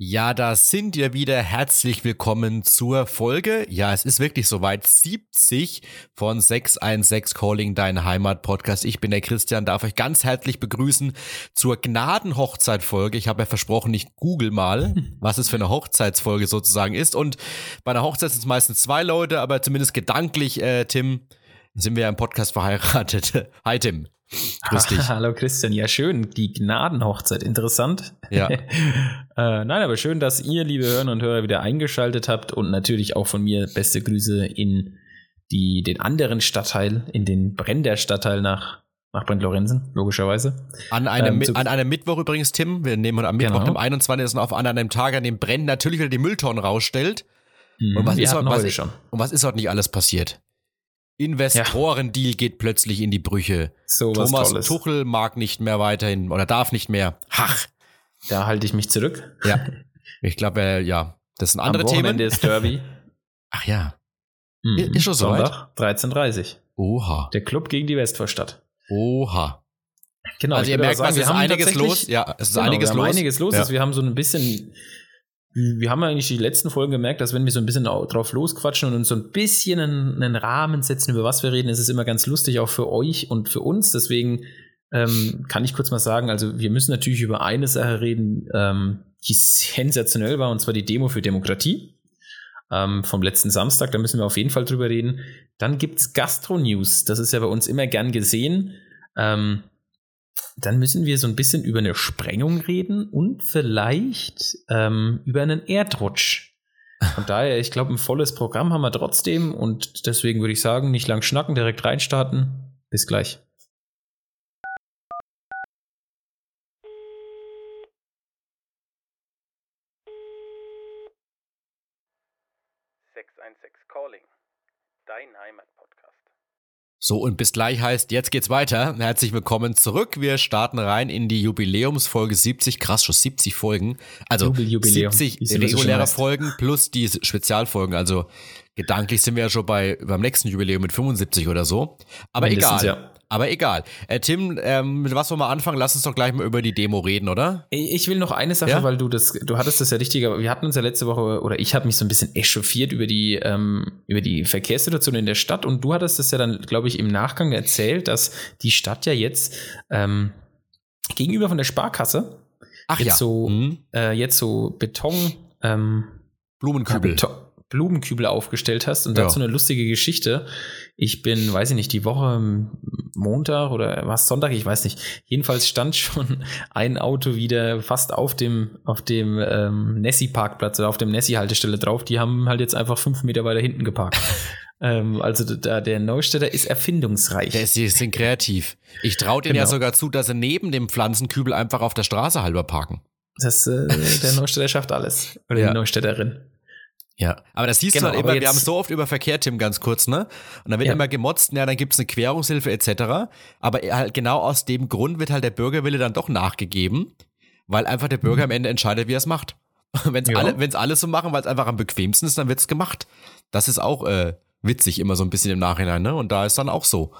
Ja, da sind wir wieder. Herzlich willkommen zur Folge. Ja, es ist wirklich soweit. 70 von 616 Calling Dein Heimat Podcast. Ich bin der Christian, darf euch ganz herzlich begrüßen zur Gnadenhochzeitfolge. Ich habe ja versprochen, ich google mal, was es für eine Hochzeitsfolge sozusagen ist. Und bei einer Hochzeit sind es meistens zwei Leute, aber zumindest gedanklich, äh, Tim, sind wir ja im Podcast verheiratet. Hi, Tim. Grüß dich. Hallo Christian, ja schön, die Gnadenhochzeit, interessant. Ja. äh, nein, aber schön, dass ihr, liebe Hörer und Hörer, wieder eingeschaltet habt und natürlich auch von mir beste Grüße in die, den anderen Stadtteil, in den Brenner Stadtteil nach, nach Brent-Lorenzen, logischerweise. An einem, ähm, an einem Mittwoch übrigens, Tim, wir nehmen am Mittwoch, genau. am 21. auf, an einem Tag, an dem Brenn natürlich wieder die Mülltonnen rausstellt. Mhm, und, was ist heute, was, schon. und was ist heute nicht alles passiert? Investorendeal ja. geht plötzlich in die Brüche. So Thomas Tolles. Tuchel mag nicht mehr weiterhin oder darf nicht mehr. Hach. Da halte ich mich zurück. Ja. Ich glaube, äh, ja, das sind andere Am Themen. ist Derby. Ach ja. Mhm. Ist schon so Sonntag, 13.30 Oha. Der Club gegen die Westvorstadt. Oha. Genau. Also ihr merkt, sagen, es ist einiges los. Ja, es ist genau, einiges wir los. einiges los. Ja. Also wir haben so ein bisschen wir haben eigentlich die letzten Folgen gemerkt, dass wenn wir so ein bisschen drauf losquatschen und uns so ein bisschen einen, einen, Rahmen setzen, über was wir reden, ist es immer ganz lustig, auch für euch und für uns. Deswegen ähm, kann ich kurz mal sagen, also wir müssen natürlich über eine Sache reden, ähm, die sensationell war, und zwar die Demo für Demokratie ähm, vom letzten Samstag. Da müssen wir auf jeden Fall drüber reden. Dann gibt's Gastro-News. Das ist ja bei uns immer gern gesehen. Ähm, dann müssen wir so ein bisschen über eine Sprengung reden und vielleicht ähm, über einen Erdrutsch. Von daher, ich glaube, ein volles Programm haben wir trotzdem und deswegen würde ich sagen, nicht lang schnacken, direkt reinstarten. Bis gleich. Calling. Dein Heimatpodcast. So, und bis gleich heißt, jetzt geht's weiter. Herzlich willkommen zurück. Wir starten rein in die Jubiläumsfolge 70. Krass, schon 70 Folgen. Also Jubiläum. 70 reguläre Folgen plus die Spezialfolgen. Also gedanklich sind wir ja schon bei beim nächsten Jubiläum mit 75 oder so. Aber Mindestens, egal. ja. Aber egal. Äh, Tim, ähm, mit was wollen wir anfangen? Lass uns doch gleich mal über die Demo reden, oder? Ich will noch eine Sache, Ja? weil du das, du hattest das ja richtig, aber wir hatten uns ja letzte Woche, oder ich habe mich so ein bisschen echauffiert über die, ähm, über die Verkehrssituation in der Stadt und du hattest das ja dann, glaube ich, im Nachgang erzählt, dass die Stadt ja jetzt ähm, gegenüber von der Sparkasse Ach jetzt ja. so, Hm. äh, jetzt so Beton, ähm, Blumenkübel. Beton, Blumenkübel aufgestellt hast und Ja. dazu eine lustige Geschichte. Ich bin, weiß ich nicht, die Woche Montag oder was Sonntag, ich weiß nicht. Jedenfalls stand schon ein Auto wieder fast auf dem auf dem ähm, Nessie-Parkplatz oder auf dem Nessie-Haltestelle drauf. Die haben halt jetzt einfach fünf Meter weiter hinten geparkt. ähm, also da, der Neustädter ist erfindungsreich. Der ist, die sind kreativ. Ich traue denen ja Genau. sogar zu, dass sie neben dem Pflanzenkübel einfach auf der Straße halber parken. Das, äh, der Neustädter schafft alles. Oder Ja. die Neustädterin. Ja, aber das siehst Genau, du halt immer, wir haben so oft über Verkehr, Tim, ganz kurz, ne? Und dann wird Ja. immer gemotzt, ja, dann gibt's eine Querungshilfe etc. Aber halt genau aus dem Grund wird halt der Bürgerwille dann doch nachgegeben, weil einfach der Bürger am Ende entscheidet, wie er es macht. Wenn's Mhm. Ja. alle, wenn's alle so machen, weil es einfach am bequemsten ist, dann wird's gemacht. Das ist auch äh, witzig immer so ein bisschen im Nachhinein, ne? Und da ist dann auch so.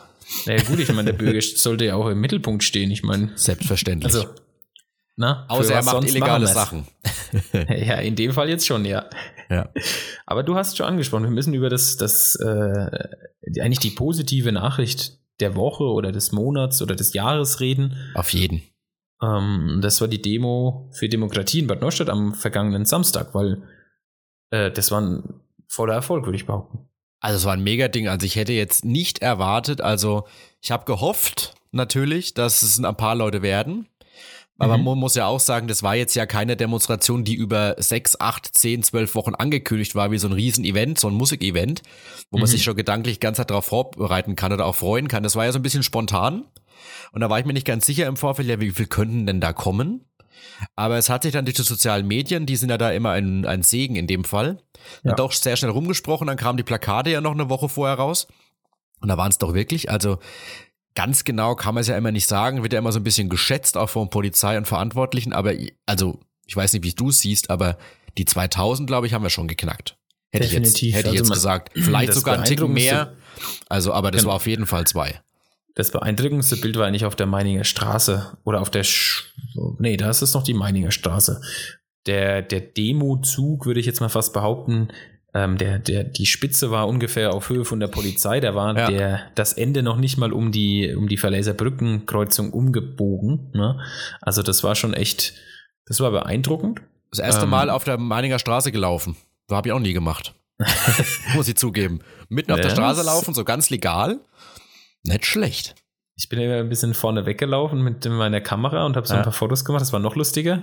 Naja gut, ich meine, der Bürger sollte ja auch im Mittelpunkt stehen. Ich meine, Selbstverständlich. also, na, Außer er macht illegale? Sachen. Ja, in dem Fall jetzt schon, ja. Ja. Aber du hast schon angesprochen, wir müssen über das, das äh, eigentlich die positive Nachricht der Woche oder des Monats oder des Jahres reden. Auf jeden. Ähm, das war die Demo für Demokratie in Bad Neustadt am vergangenen Samstag, weil äh, das war ein voller Erfolg, würde ich behaupten. Also es war ein Mega-Ding. Also ich hätte jetzt nicht erwartet, also ich habe gehofft natürlich, dass es ein paar Leute werden. Aber Mhm. man muss ja auch sagen, das war jetzt ja keine Demonstration, die über sechs, acht, zehn, zwölf Wochen angekündigt war, wie so ein Riesen-Event, so ein Musikevent, wo man Mhm. sich schon gedanklich ganz darauf vorbereiten kann oder auch freuen kann. Das war ja so ein bisschen spontan. Und da war ich mir nicht ganz sicher im Vorfeld, ja, wie viel könnten denn da kommen? Aber es hat sich dann durch die sozialen Medien, die sind ja da immer ein, ein Segen in dem Fall, Ja. doch sehr schnell rumgesprochen. Dann kamen die Plakate ja noch eine Woche vorher raus. Und da waren es doch wirklich, also ganz genau kann man es ja immer nicht sagen, wird ja immer so ein bisschen geschätzt, auch von Polizei und Verantwortlichen. Aber also, ich weiß nicht, wie du es siehst, aber die 2000, glaube ich, haben wir schon geknackt. Hätte ich jetzt, Definitiv. hätte ich Also jetzt man- gesagt. Vielleicht sogar ein Ticken mehr. Also, aber das Genau. war auf jeden Fall zwei. Das beeindruckendste Bild war eigentlich auf der Meininger Straße oder auf der Sch nee, da ist es noch die Meininger Straße, der, der Demozug, würde ich jetzt mal fast behaupten, ähm, der, der, die Spitze war ungefähr auf Höhe von der Polizei. Da war Ja. der, das Ende noch nicht mal um die, um die Verläser Brückenkreuzung umgebogen. Ne? Also das war schon echt, das war beeindruckend. Das erste Ähm. Mal auf der Meininger Straße gelaufen. So habe ich auch nie gemacht. Muss ich zugeben. Mitten auf der Straße laufen, so ganz legal. Nicht schlecht. Ich bin ja ein bisschen vorne weggelaufen mit meiner Kamera und habe so Ja. ein paar Fotos gemacht. Das war noch lustiger.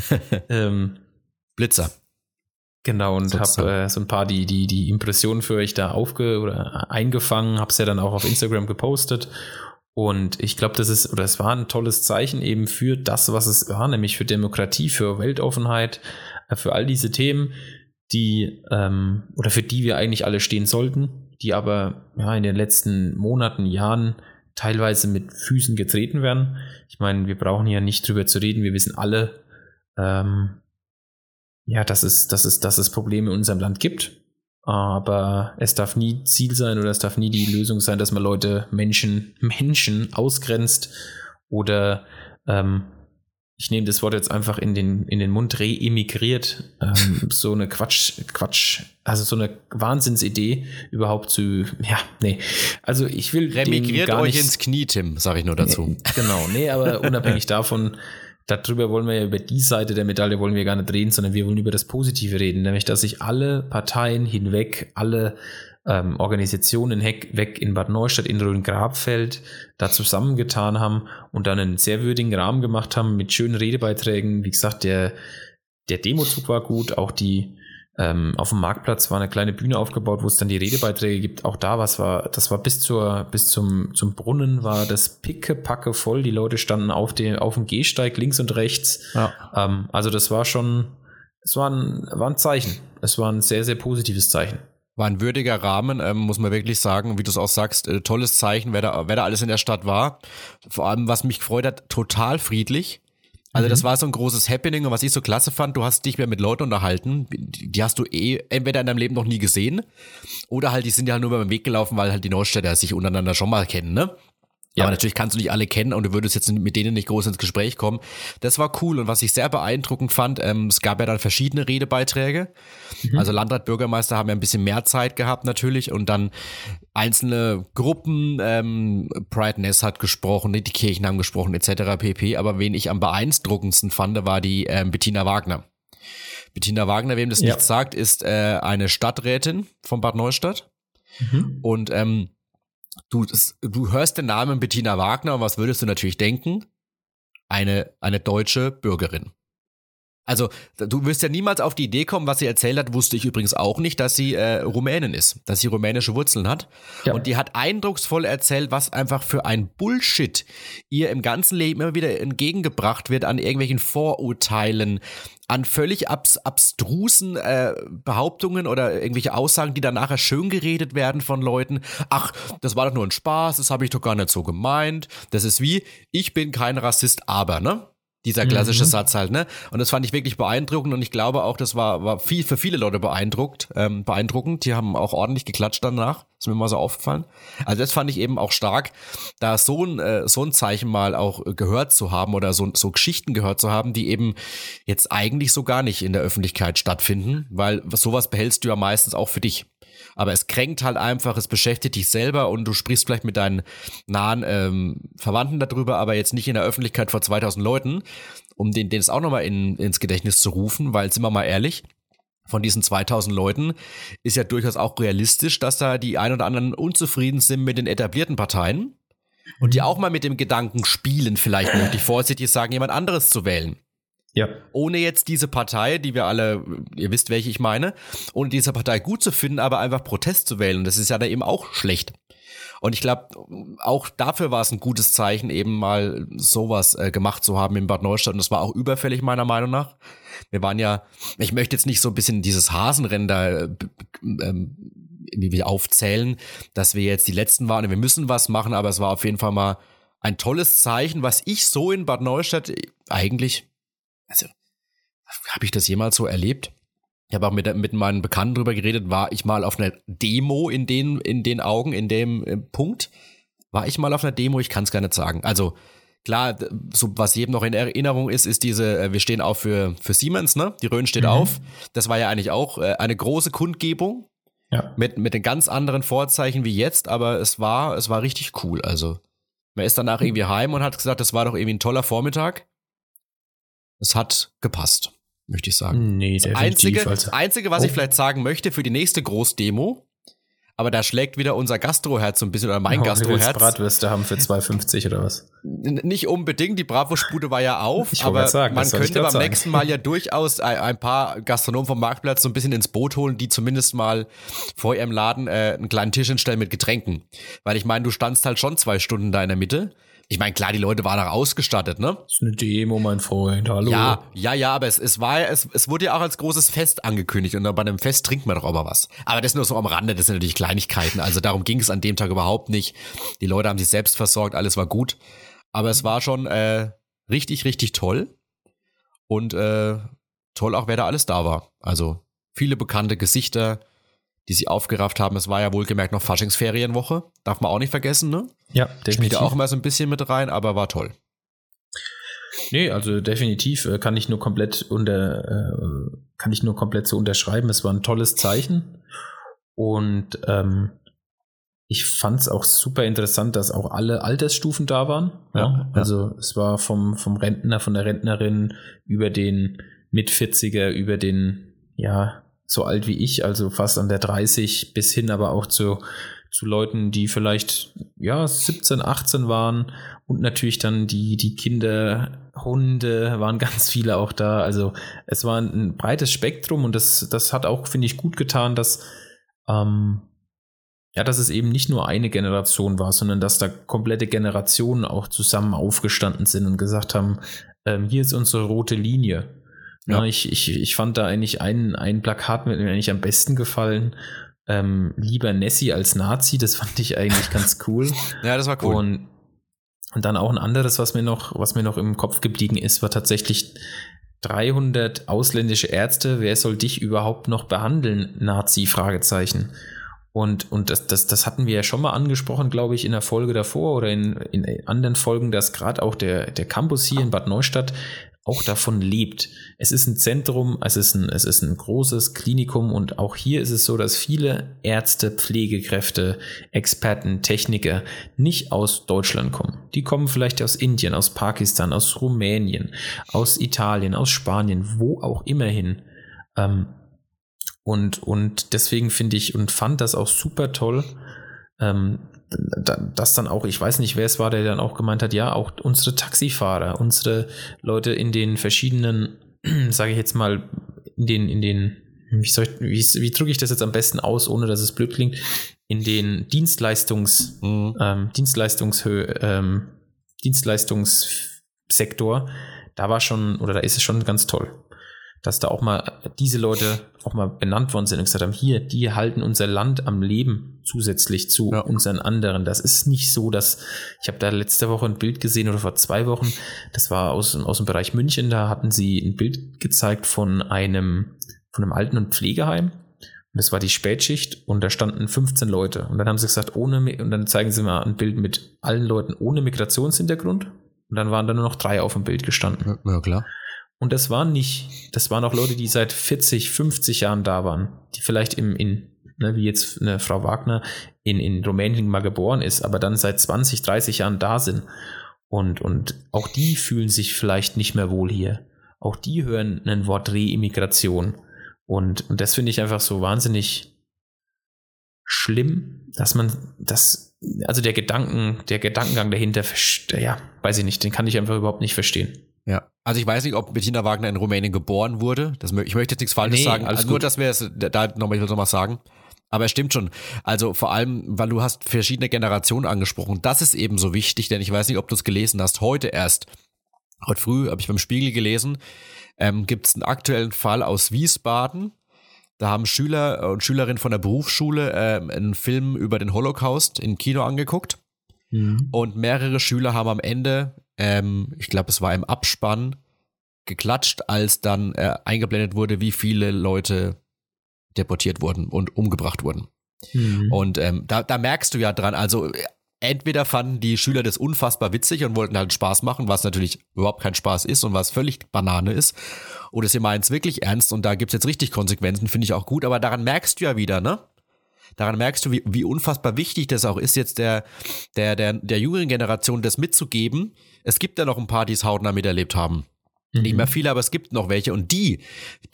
ähm, Blitzer. Genau, und habe äh, so ein paar die, die, die Impressionen für euch da aufge oder eingefangen, habe es ja dann auch auf Instagram gepostet. Und ich glaube, das ist, oder es war ein tolles Zeichen eben für das, was es war, nämlich für Demokratie, für Weltoffenheit, äh, für all diese Themen, die ähm, oder für die wir eigentlich alle stehen sollten, die aber ja in den letzten Monaten, Jahren teilweise mit Füßen getreten werden. Ich meine, wir brauchen hier nicht drüber zu reden, wir wissen alle, ähm, ja, dass es, dass, es, dass es Probleme in unserem Land gibt. Aber es darf nie Ziel sein oder es darf nie die Lösung sein, dass man Leute, Menschen, Menschen ausgrenzt oder ähm, ich nehme das Wort jetzt einfach in den, in den Mund, reemigriert, ähm, so eine Quatsch, Quatsch, also so eine Wahnsinnsidee überhaupt zu, ja, nee. Also ich will Remigriert gar euch nicht, ins Knie, Tim, sage ich nur dazu. Genau, nee, aber unabhängig davon, darüber wollen wir ja über die Seite der Medaille wollen wir gar nicht reden, sondern wir wollen über das Positive reden, nämlich dass sich alle Parteien hinweg, alle ähm, Organisationen hinweg in Bad Neustadt, in Rhön-Grabfeld da zusammengetan haben und dann einen sehr würdigen Rahmen gemacht haben mit schönen Redebeiträgen. Wie gesagt, der, der Demozug war gut, auch die ähm, auf dem Marktplatz war eine kleine Bühne aufgebaut, wo es dann die Redebeiträge gibt. Auch da was war, das war bis zur, bis zum, zum Brunnen war das pickepacke voll. Die Leute standen auf dem, auf dem Gehsteig links und rechts. Ja. Ähm, also das war schon, es war ein, war ein Zeichen. Es war ein sehr, sehr positives Zeichen. War ein würdiger Rahmen, ähm, muss man wirklich sagen. Wie du es auch sagst, äh, tolles Zeichen, wer da, wer da alles in der Stadt war. Vor allem, was mich gefreut hat, total friedlich. Also Mhm. das war so ein großes Happening und was ich so klasse fand, du hast dich mehr mit Leuten unterhalten, die hast du eh entweder in deinem Leben noch nie gesehen oder halt, die sind ja halt nur beim Weg gelaufen, weil halt die Neustädter sich untereinander schon mal kennen, ne? Ja. Aber natürlich kannst du nicht alle kennen und du würdest jetzt mit denen nicht groß ins Gespräch kommen. Das war cool und was ich sehr beeindruckend fand, ähm, es gab ja dann verschiedene Redebeiträge. Also Landrat, Bürgermeister haben ja ein bisschen mehr Zeit gehabt natürlich und dann einzelne Gruppen, ähm, Pride Ness hat gesprochen, die Kirchen haben gesprochen etc. pp. Aber wen ich am beeindruckendsten fand, war die ähm, Bettina Wagner. Bettina Wagner, wem das Ja. nichts sagt, ist äh, eine Stadträtin von Bad Neustadt. Und ähm, du, das, du hörst den Namen Bettina Wagner und was würdest du natürlich denken? Eine, eine deutsche Bürgerin. Also, du wirst ja niemals auf die Idee kommen, was sie erzählt hat, wusste ich übrigens auch nicht, dass sie äh, Rumänin ist, dass sie rumänische Wurzeln hat. Ja. Und die hat eindrucksvoll erzählt, was einfach für ein Bullshit ihr im ganzen Leben immer wieder entgegengebracht wird an irgendwelchen Vorurteilen, an völlig abs abstrusen äh, Behauptungen oder irgendwelche Aussagen, die dann nachher schön geredet werden von Leuten. Ach, das war doch nur ein Spaß, das habe ich doch gar nicht so gemeint. Das ist wie, ich bin kein Rassist, aber, ne? Dieser klassische Mhm. Satz halt, ne? Und das fand ich wirklich beeindruckend und ich glaube auch, das war, war viel, für viele Leute beeindruckt, ähm, beeindruckend. Die haben auch ordentlich geklatscht danach. Ist mir mal so aufgefallen. Also das fand ich eben auch stark, da so ein, äh, so ein Zeichen mal auch gehört zu haben oder so, so Geschichten gehört zu haben, die eben jetzt eigentlich so gar nicht in der Öffentlichkeit stattfinden, weil sowas behältst du ja meistens auch für dich. Aber es kränkt halt einfach, es beschäftigt dich selber und du sprichst vielleicht mit deinen nahen ähm, Verwandten darüber, aber jetzt nicht in der Öffentlichkeit vor 2000 Leuten, um den, den es auch nochmal in, ins Gedächtnis zu rufen, weil, sind wir mal ehrlich, von diesen 2000 Leuten ist ja durchaus auch realistisch, dass da die ein oder anderen unzufrieden sind mit den etablierten Parteien und die auch mal mit dem Gedanken spielen, vielleicht möchte ich vorsichtig sagen, jemand anderes zu wählen Ja. ohne jetzt diese Partei, die wir alle, ihr wisst, welche ich meine, ohne diese Partei gut zu finden, aber einfach Protest zu wählen. Das ist ja da eben auch schlecht. Und ich glaube, auch dafür war es ein gutes Zeichen, eben mal sowas äh, gemacht zu haben in Bad Neustadt. Und das war auch überfällig, meiner Meinung nach. Wir waren ja, ich möchte jetzt nicht so ein bisschen dieses Hasenrennen da äh, irgendwie aufzählen, dass wir jetzt die Letzten waren und wir müssen was machen, aber es war auf jeden Fall mal ein tolles Zeichen, was ich so in Bad Neustadt eigentlich also habe ich das jemals so erlebt? Ich habe auch mit, mit meinen Bekannten drüber geredet, war ich mal auf einer Demo in den, in den Augen, in dem äh, Punkt? War ich mal auf einer Demo? Ich kann es gar nicht sagen. Also klar, so was jedem noch in Erinnerung ist, ist diese, äh, wir stehen auch für, für Siemens, ne? Die Rhön steht mhm. auf. Das war ja eigentlich auch äh, eine große Kundgebung. Ja. Mit, mit den ganz anderen Vorzeichen wie jetzt, aber es war, es war richtig cool. Also, man ist danach irgendwie heim und hat gesagt, das war doch irgendwie ein toller Vormittag. Es hat gepasst, möchte ich sagen. Nee, definitiv. Einzige, also. Einzige, was oh. ich vielleicht sagen möchte für die nächste Großdemo, aber da schlägt wieder unser Gastroherz so ein bisschen oder mein oh, Gastroherz. Bratwürste haben für 2,50 oder was? N nicht unbedingt, die Bravo-Spude war ja auf, aber sagen, man könnte beim sagen. nächsten Mal ja durchaus ein, ein, paar Gastronomen vom Marktplatz so ein bisschen ins Boot holen, die zumindest mal vor ihrem Laden äh, einen kleinen Tisch hinstellen mit Getränken. Weil ich meine, du standst halt schon zwei Stunden da in der Mitte ich meine, klar, die Leute waren auch ausgestattet, ne? Das ist eine Demo, mein Freund, hallo. Ja, ja, ja, aber es, es war es, es wurde ja auch als großes Fest angekündigt und bei einem Fest trinkt man doch auch mal was. Aber das nur so am Rande, das sind natürlich Kleinigkeiten. Also darum ging es an dem Tag überhaupt nicht. Die Leute haben sich selbst versorgt, alles war gut. Aber es war schon äh, richtig, richtig toll. Und äh, toll auch, wer da alles da war. Also viele bekannte Gesichter, die sie aufgerafft haben. Es war ja wohlgemerkt noch Faschingsferienwoche. Darf man auch nicht vergessen, ne? Ja, definitiv. Spielt ja auch immer so ein bisschen mit rein, aber war toll. Nee, also definitiv äh, kann ich nur komplett unter, äh, kann ich nur komplett so unterschreiben. Es war ein tolles Zeichen. Und ähm, ich fand es auch super interessant, dass auch alle Altersstufen da waren. Ja, ja. Also es war vom, vom Rentner, von der Rentnerin über den Mit-40er, über den, ja, so alt wie ich, also fast an der 30, bis hin aber auch zu, zu Leuten, die vielleicht ja 17, 18 waren und natürlich dann die, die Kinder, Hunde, waren ganz viele auch da. Also es war ein breites Spektrum und das, das hat auch, finde ich, gut getan, dass ähm, ja, dass es eben nicht nur eine Generation war, sondern dass da komplette Generationen auch zusammen aufgestanden sind und gesagt haben, ähm, hier ist unsere rote Linie. Ja. ich, ich, ich fand da eigentlich ein, ein Plakat mit mir eigentlich am besten gefallen. Ähm, lieber Nessie als Nazi, das fand ich eigentlich ganz cool. ja, das war cool. Und, und dann auch ein anderes, was mir noch, was mir noch im Kopf geblieben ist, war tatsächlich 300 ausländische Ärzte. Wer soll dich überhaupt noch behandeln? Nazi? Fragezeichen. Und, und das, das, das hatten wir ja schon mal angesprochen, glaube ich, in der Folge davor oder in, in anderen Folgen, dass gerade auch der, der Campus hier in Bad Neustadt auch davon lebt. Es ist ein Zentrum, es ist ein, es ist ein großes Klinikum und auch hier ist es so, dass viele Ärzte, Pflegekräfte, Experten, Techniker nicht aus Deutschland kommen. Die kommen vielleicht aus Indien, aus Pakistan, aus Rumänien, aus Italien, aus Spanien, wo auch immer hin. Ähm, und, und deswegen finde ich und fand das auch super toll, ähm, das dann auch, ich weiß nicht, wer es war, der dann auch gemeint hat, ja, auch unsere Taxifahrer, unsere Leute in den verschiedenen, sage ich jetzt mal, in den, in den, wie, soll ich, wie, wie drücke ich das jetzt am besten aus, ohne dass es blöd klingt, in den Dienstleistungs, mhm. ähm, Dienstleistungshö ähm, Dienstleistungssektor, da war schon, oder da ist es schon ganz toll dass da auch mal diese Leute auch mal benannt worden sind und gesagt haben, hier, die halten unser Land am Leben zusätzlich zu ja. unseren anderen. Das ist nicht so, dass ich habe da letzte Woche ein Bild gesehen oder vor zwei Wochen, das war aus, aus dem Bereich München, da hatten sie ein Bild gezeigt von einem, von einem Alten- und Pflegeheim. Und das war die Spätschicht und da standen 15 Leute. Und dann haben sie gesagt, ohne, und dann zeigen sie mal ein Bild mit allen Leuten ohne Migrationshintergrund. Und dann waren da nur noch drei auf dem Bild gestanden. Ja, klar. Und das waren nicht, das waren auch Leute, die seit 40, 50 Jahren da waren, die vielleicht im, in, ne, wie jetzt eine Frau Wagner in, in Rumänien mal geboren ist, aber dann seit 20, 30 Jahren da sind. Und, und auch die fühlen sich vielleicht nicht mehr wohl hier. Auch die hören ein Wort Reimmigration. Und, und das finde ich einfach so wahnsinnig schlimm, dass man das, also der Gedanken, der Gedankengang dahinter, ja, weiß ich nicht, den kann ich einfach überhaupt nicht verstehen. Also ich weiß nicht, ob Bettina Wagner in Rumänien geboren wurde. Das, ich möchte jetzt nichts Falsches nee, sagen. Also nur, dass wir es da nochmal, noch mal sagen. Aber es stimmt schon. Also vor allem, weil du hast verschiedene Generationen angesprochen. Das ist eben so wichtig, denn ich weiß nicht, ob du es gelesen hast. Heute erst, heute früh habe ich beim Spiegel gelesen, ähm, gibt es einen aktuellen Fall aus Wiesbaden. Da haben Schüler und Schülerinnen von der Berufsschule äh, einen Film über den Holocaust im Kino angeguckt. Mhm. Und mehrere Schüler haben am Ende ähm, ich glaube, es war im Abspann, geklatscht, als dann äh, eingeblendet wurde, wie viele Leute deportiert wurden und umgebracht wurden. Mhm. Und ähm, da, da merkst du ja dran, also entweder fanden die Schüler das unfassbar witzig und wollten halt Spaß machen, was natürlich überhaupt kein Spaß ist und was völlig Banane ist. Oder sie meinen es wirklich ernst und da gibt's jetzt richtig Konsequenzen, finde ich auch gut. Aber daran merkst du ja wieder, ne? Daran merkst du, wie, wie unfassbar wichtig das auch ist, jetzt der, der, der, der jüngeren Generation das mitzugeben. Es gibt ja noch ein paar, die es hautnah miterlebt haben. Nicht mehr viele, aber es gibt noch welche. Und die,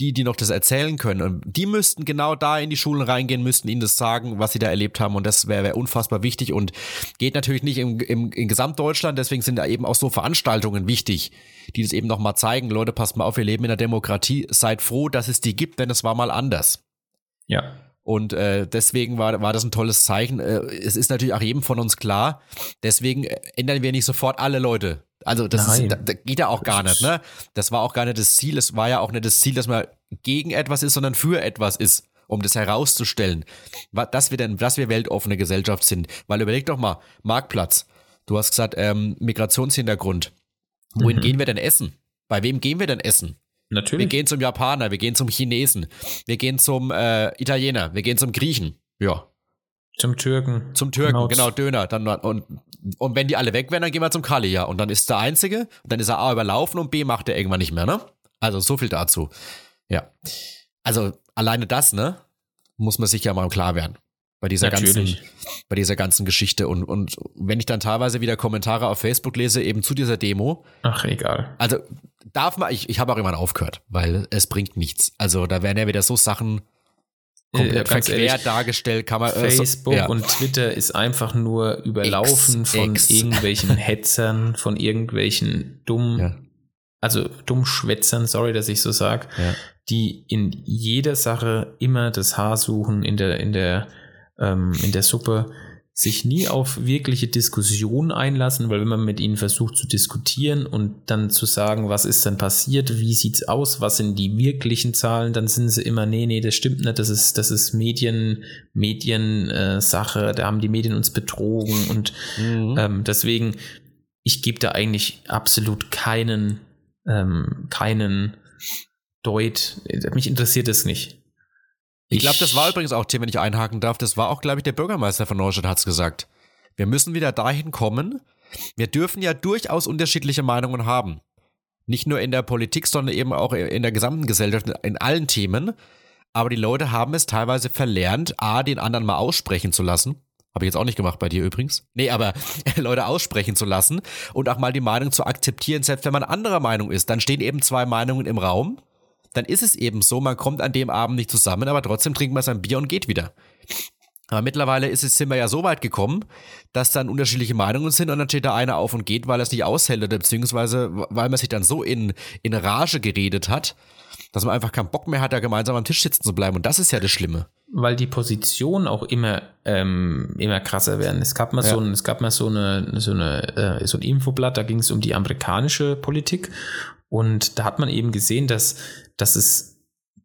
die, die noch das erzählen können, die müssten genau da in die Schulen reingehen, müssten ihnen das sagen, was sie da erlebt haben. Und das wäre wär unfassbar wichtig und geht natürlich nicht im, im, in Gesamtdeutschland. Deswegen sind da eben auch so Veranstaltungen wichtig, die das eben nochmal zeigen. Leute, passt mal auf, wir leben in einer Demokratie. Seid froh, dass es die gibt, denn es war mal anders. Ja. Und äh, deswegen war, war das ein tolles Zeichen. Äh, es ist natürlich auch jedem von uns klar. Deswegen ändern wir nicht sofort alle Leute. Also das, ist, das geht ja auch gar nicht. Ne? Das war auch gar nicht das Ziel. Es war ja auch nicht das Ziel, dass man gegen etwas ist, sondern für etwas ist, um das herauszustellen, dass wir denn, dass wir weltoffene Gesellschaft sind. Weil überleg doch mal, Marktplatz. Du hast gesagt, ähm, Migrationshintergrund. Wohin mhm. gehen wir denn essen? Bei wem gehen wir denn essen? Natürlich. Wir gehen zum Japaner, wir gehen zum Chinesen, wir gehen zum äh, Italiener, wir gehen zum Griechen. Ja. Zum Türken. Zum Türken, genau, genau Döner. Dann, und, und wenn die alle weg wären, dann gehen wir zum Kali, ja. Und dann ist der Einzige, dann ist er A überlaufen und B macht er irgendwann nicht mehr, ne? Also so viel dazu. Ja. Also alleine das, ne? Muss man sich ja mal klar werden. Bei dieser Natürlich. ganzen, bei dieser ganzen Geschichte. Und, und wenn ich dann teilweise wieder Kommentare auf Facebook lese, eben zu dieser Demo. Ach, egal. Also darf man, ich, ich habe auch irgendwann aufgehört, weil es bringt nichts. Also da werden ja wieder so Sachen komplett äh, verquer ehrlich, dargestellt, kann man äh, Facebook so, ja. und Twitter ist einfach nur überlaufen X, von X. irgendwelchen Hetzern, von irgendwelchen dummen, ja. also Dummschwätzern, sorry, dass ich so sag, ja. die in jeder Sache immer das Haar suchen in der in der ähm, in der Suppe, sich nie auf wirkliche Diskussionen einlassen, weil wenn man mit ihnen versucht zu diskutieren und dann zu sagen, was ist denn passiert, wie sieht's aus, was sind die wirklichen Zahlen, dann sind sie immer, nee, nee, das stimmt nicht, das ist, das ist Medien, Mediensache, äh, da haben die Medien uns betrogen und mhm. ähm, deswegen, ich gebe da eigentlich absolut keinen, ähm, keinen Deut, mich interessiert es nicht. Ich glaube, das war übrigens auch, Tim, wenn ich einhaken darf, das war auch, glaube ich, der Bürgermeister von Neustadt hat es gesagt. Wir müssen wieder dahin kommen. Wir dürfen ja durchaus unterschiedliche Meinungen haben. Nicht nur in der Politik, sondern eben auch in der gesamten Gesellschaft, in allen Themen. Aber die Leute haben es teilweise verlernt, A, den anderen mal aussprechen zu lassen. Habe ich jetzt auch nicht gemacht bei dir übrigens. Nee, aber Leute aussprechen zu lassen und auch mal die Meinung zu akzeptieren, selbst wenn man anderer Meinung ist. Dann stehen eben zwei Meinungen im Raum dann ist es eben so, man kommt an dem Abend nicht zusammen, aber trotzdem trinkt man sein Bier und geht wieder. Aber mittlerweile ist es, sind wir ja so weit gekommen, dass dann unterschiedliche Meinungen sind und dann steht da einer auf und geht, weil er es nicht aushält oder beziehungsweise weil man sich dann so in, in Rage geredet hat, dass man einfach keinen Bock mehr hat, da gemeinsam am Tisch sitzen zu bleiben. Und das ist ja das Schlimme. Weil die Positionen auch immer, ähm, immer krasser werden. Es gab mal ja. so ein, es gab mal so eine, so eine, äh, so ein Infoblatt, da ging es um die amerikanische Politik. Und da hat man eben gesehen, dass dass es,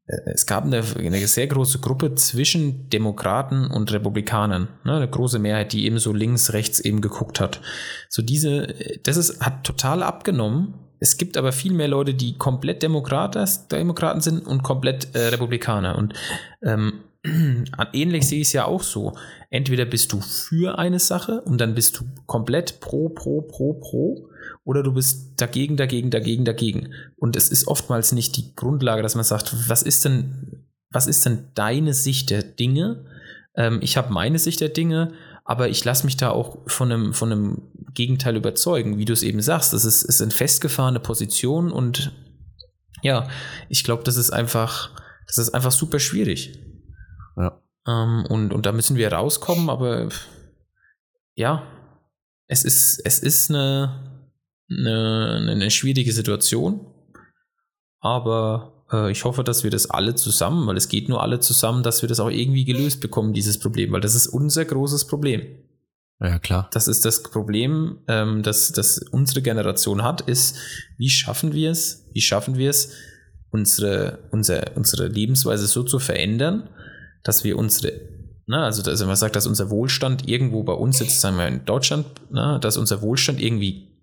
äh, es gab eine, eine sehr große Gruppe zwischen Demokraten und Republikanern, ne, eine große Mehrheit, die eben so links, rechts eben geguckt hat. So diese, das ist, hat total abgenommen. Es gibt aber viel mehr Leute, die komplett Demokraten sind und komplett äh, Republikaner. Und ähm, ähnlich sehe ich es ja auch so. Entweder bist du für eine Sache und dann bist du komplett pro, pro, pro, pro oder du bist dagegen, dagegen, dagegen, dagegen. Und es ist oftmals nicht die Grundlage, dass man sagt, was ist denn, was ist denn deine Sicht der Dinge? Ähm, ich habe meine Sicht der Dinge, aber ich lasse mich da auch von einem, von einem Gegenteil überzeugen, wie du es eben sagst. Das ist, ist eine festgefahrene Position und ja, ich glaube, das ist einfach, das ist einfach super schwierig. Ja. Ähm, und, und da müssen wir rauskommen, aber ja, es ist, es ist eine, eine, eine schwierige Situation. Aber äh, ich hoffe, dass wir das alle zusammen, weil es geht nur alle zusammen, dass wir das auch irgendwie gelöst bekommen, dieses Problem, weil das ist unser großes Problem. Ja, klar. Das ist das Problem, ähm, das, das unsere Generation hat, ist, wie schaffen wir es, wie schaffen wir es, unsere, unsere, unsere Lebensweise so zu verändern, dass wir unsere, na, also dass man sagt, dass unser Wohlstand irgendwo bei uns jetzt, sagen wir in Deutschland, na, dass unser Wohlstand irgendwie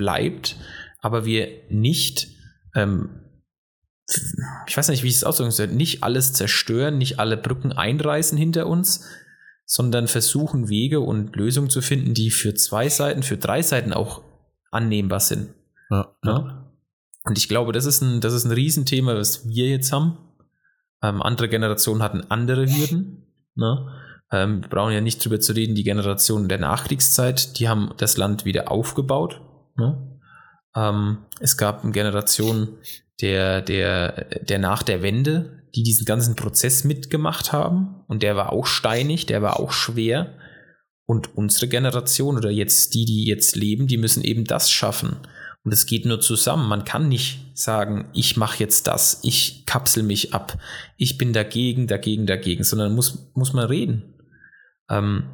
bleibt, aber wir nicht, ähm, ich weiß nicht, wie ich es ausdrücken soll, nicht alles zerstören, nicht alle Brücken einreißen hinter uns, sondern versuchen Wege und Lösungen zu finden, die für zwei Seiten, für drei Seiten auch annehmbar sind. Ja, Ja? Und ich glaube, das ist ein, das ist ein Riesenthema, was wir jetzt haben. Ähm, andere Generationen hatten andere Hürden. Ne? Ähm, wir brauchen ja nicht drüber zu reden, die Generation der Nachkriegszeit, die haben das Land wieder aufgebaut. Ne? Ähm, es gab eine Generation der, der, der nach der Wende, die diesen ganzen Prozess mitgemacht haben. Und der war auch steinig, der war auch schwer. Und unsere Generation oder jetzt die, die jetzt leben, die müssen eben das schaffen. Und es geht nur zusammen. Man kann nicht sagen, ich mache jetzt das, ich kapsel mich ab, ich bin dagegen, dagegen, dagegen, sondern muss, muss man reden. Ähm,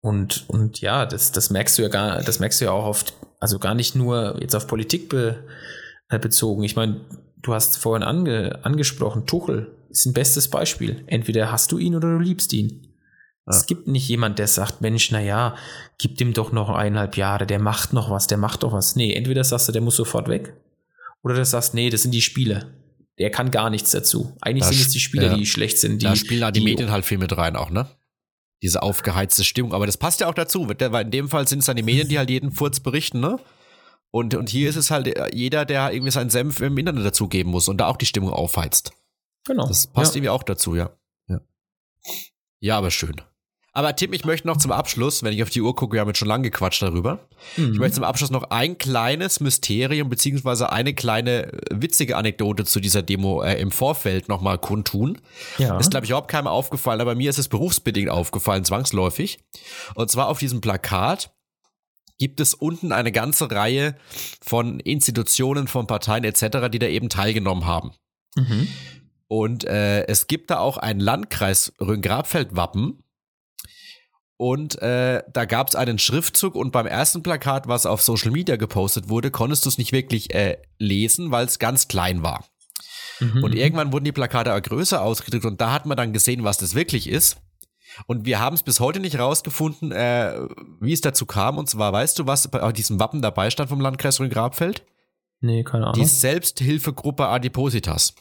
und, und ja, das, das merkst du ja gar, das merkst du ja auch oft, also gar nicht nur jetzt auf Politik be, äh, bezogen. Ich meine, du hast vorhin ange, angesprochen, Tuchel ist ein bestes Beispiel. Entweder hast du ihn oder du liebst ihn. Ja. Es gibt nicht jemand, der sagt, Mensch, na ja, gib ihm doch noch eineinhalb Jahre, der macht noch was, der macht doch was. Nee, entweder sagst du, der muss sofort weg, oder du sagst, nee, das sind die Spieler. Der kann gar nichts dazu. Eigentlich Da sind es die Spieler, ja. die schlecht sind. Die, da spielen halt die, Medien halt viel mit rein auch, ne? Diese aufgeheizte Stimmung. Aber das passt ja auch dazu, weil in dem Fall sind es dann die Medien, die halt jeden Furz berichten, ne? Und, und hier ist es halt äh, jeder, der irgendwie seinen Senf im Internet dazugeben muss und da auch die Stimmung aufheizt. Genau. Das passt ja. irgendwie auch dazu, ja. ja. Ja, aber schön. Aber Tim, ich möchte noch zum Abschluss, wenn ich auf die Uhr gucke, wir haben jetzt schon lange gequatscht darüber. Mhm. Ich möchte zum Abschluss noch ein kleines Mysterium beziehungsweise eine kleine äh, witzige Anekdote zu dieser Demo äh, im Vorfeld nochmal kundtun. ja. Ist, glaube ich, überhaupt keinem aufgefallen, aber mir ist es berufsbedingt aufgefallen, zwangsläufig. Und zwar auf diesem Plakat gibt es unten eine ganze Reihe von Institutionen, von Parteien etc., die da eben teilgenommen haben. mhm. Und äh, es gibt da auch ein Landkreis Rhön-Grabfeld-Wappen. Und äh, da gab es einen Schriftzug und beim ersten Plakat, was auf Social Media gepostet wurde, konntest du es nicht wirklich äh, lesen, weil es ganz klein war. Mhm. Und irgendwann wurden die Plakate auch größer ausgedrückt und da hat man dann gesehen, was das wirklich ist. Und wir haben es bis heute nicht rausgefunden, äh, wie es dazu kam. Und zwar, weißt du, was bei diesem Wappen dabei stand vom Landkreis Rhön-Grabfeld? Nee, keine Ahnung. Die Selbsthilfegruppe Adipositas.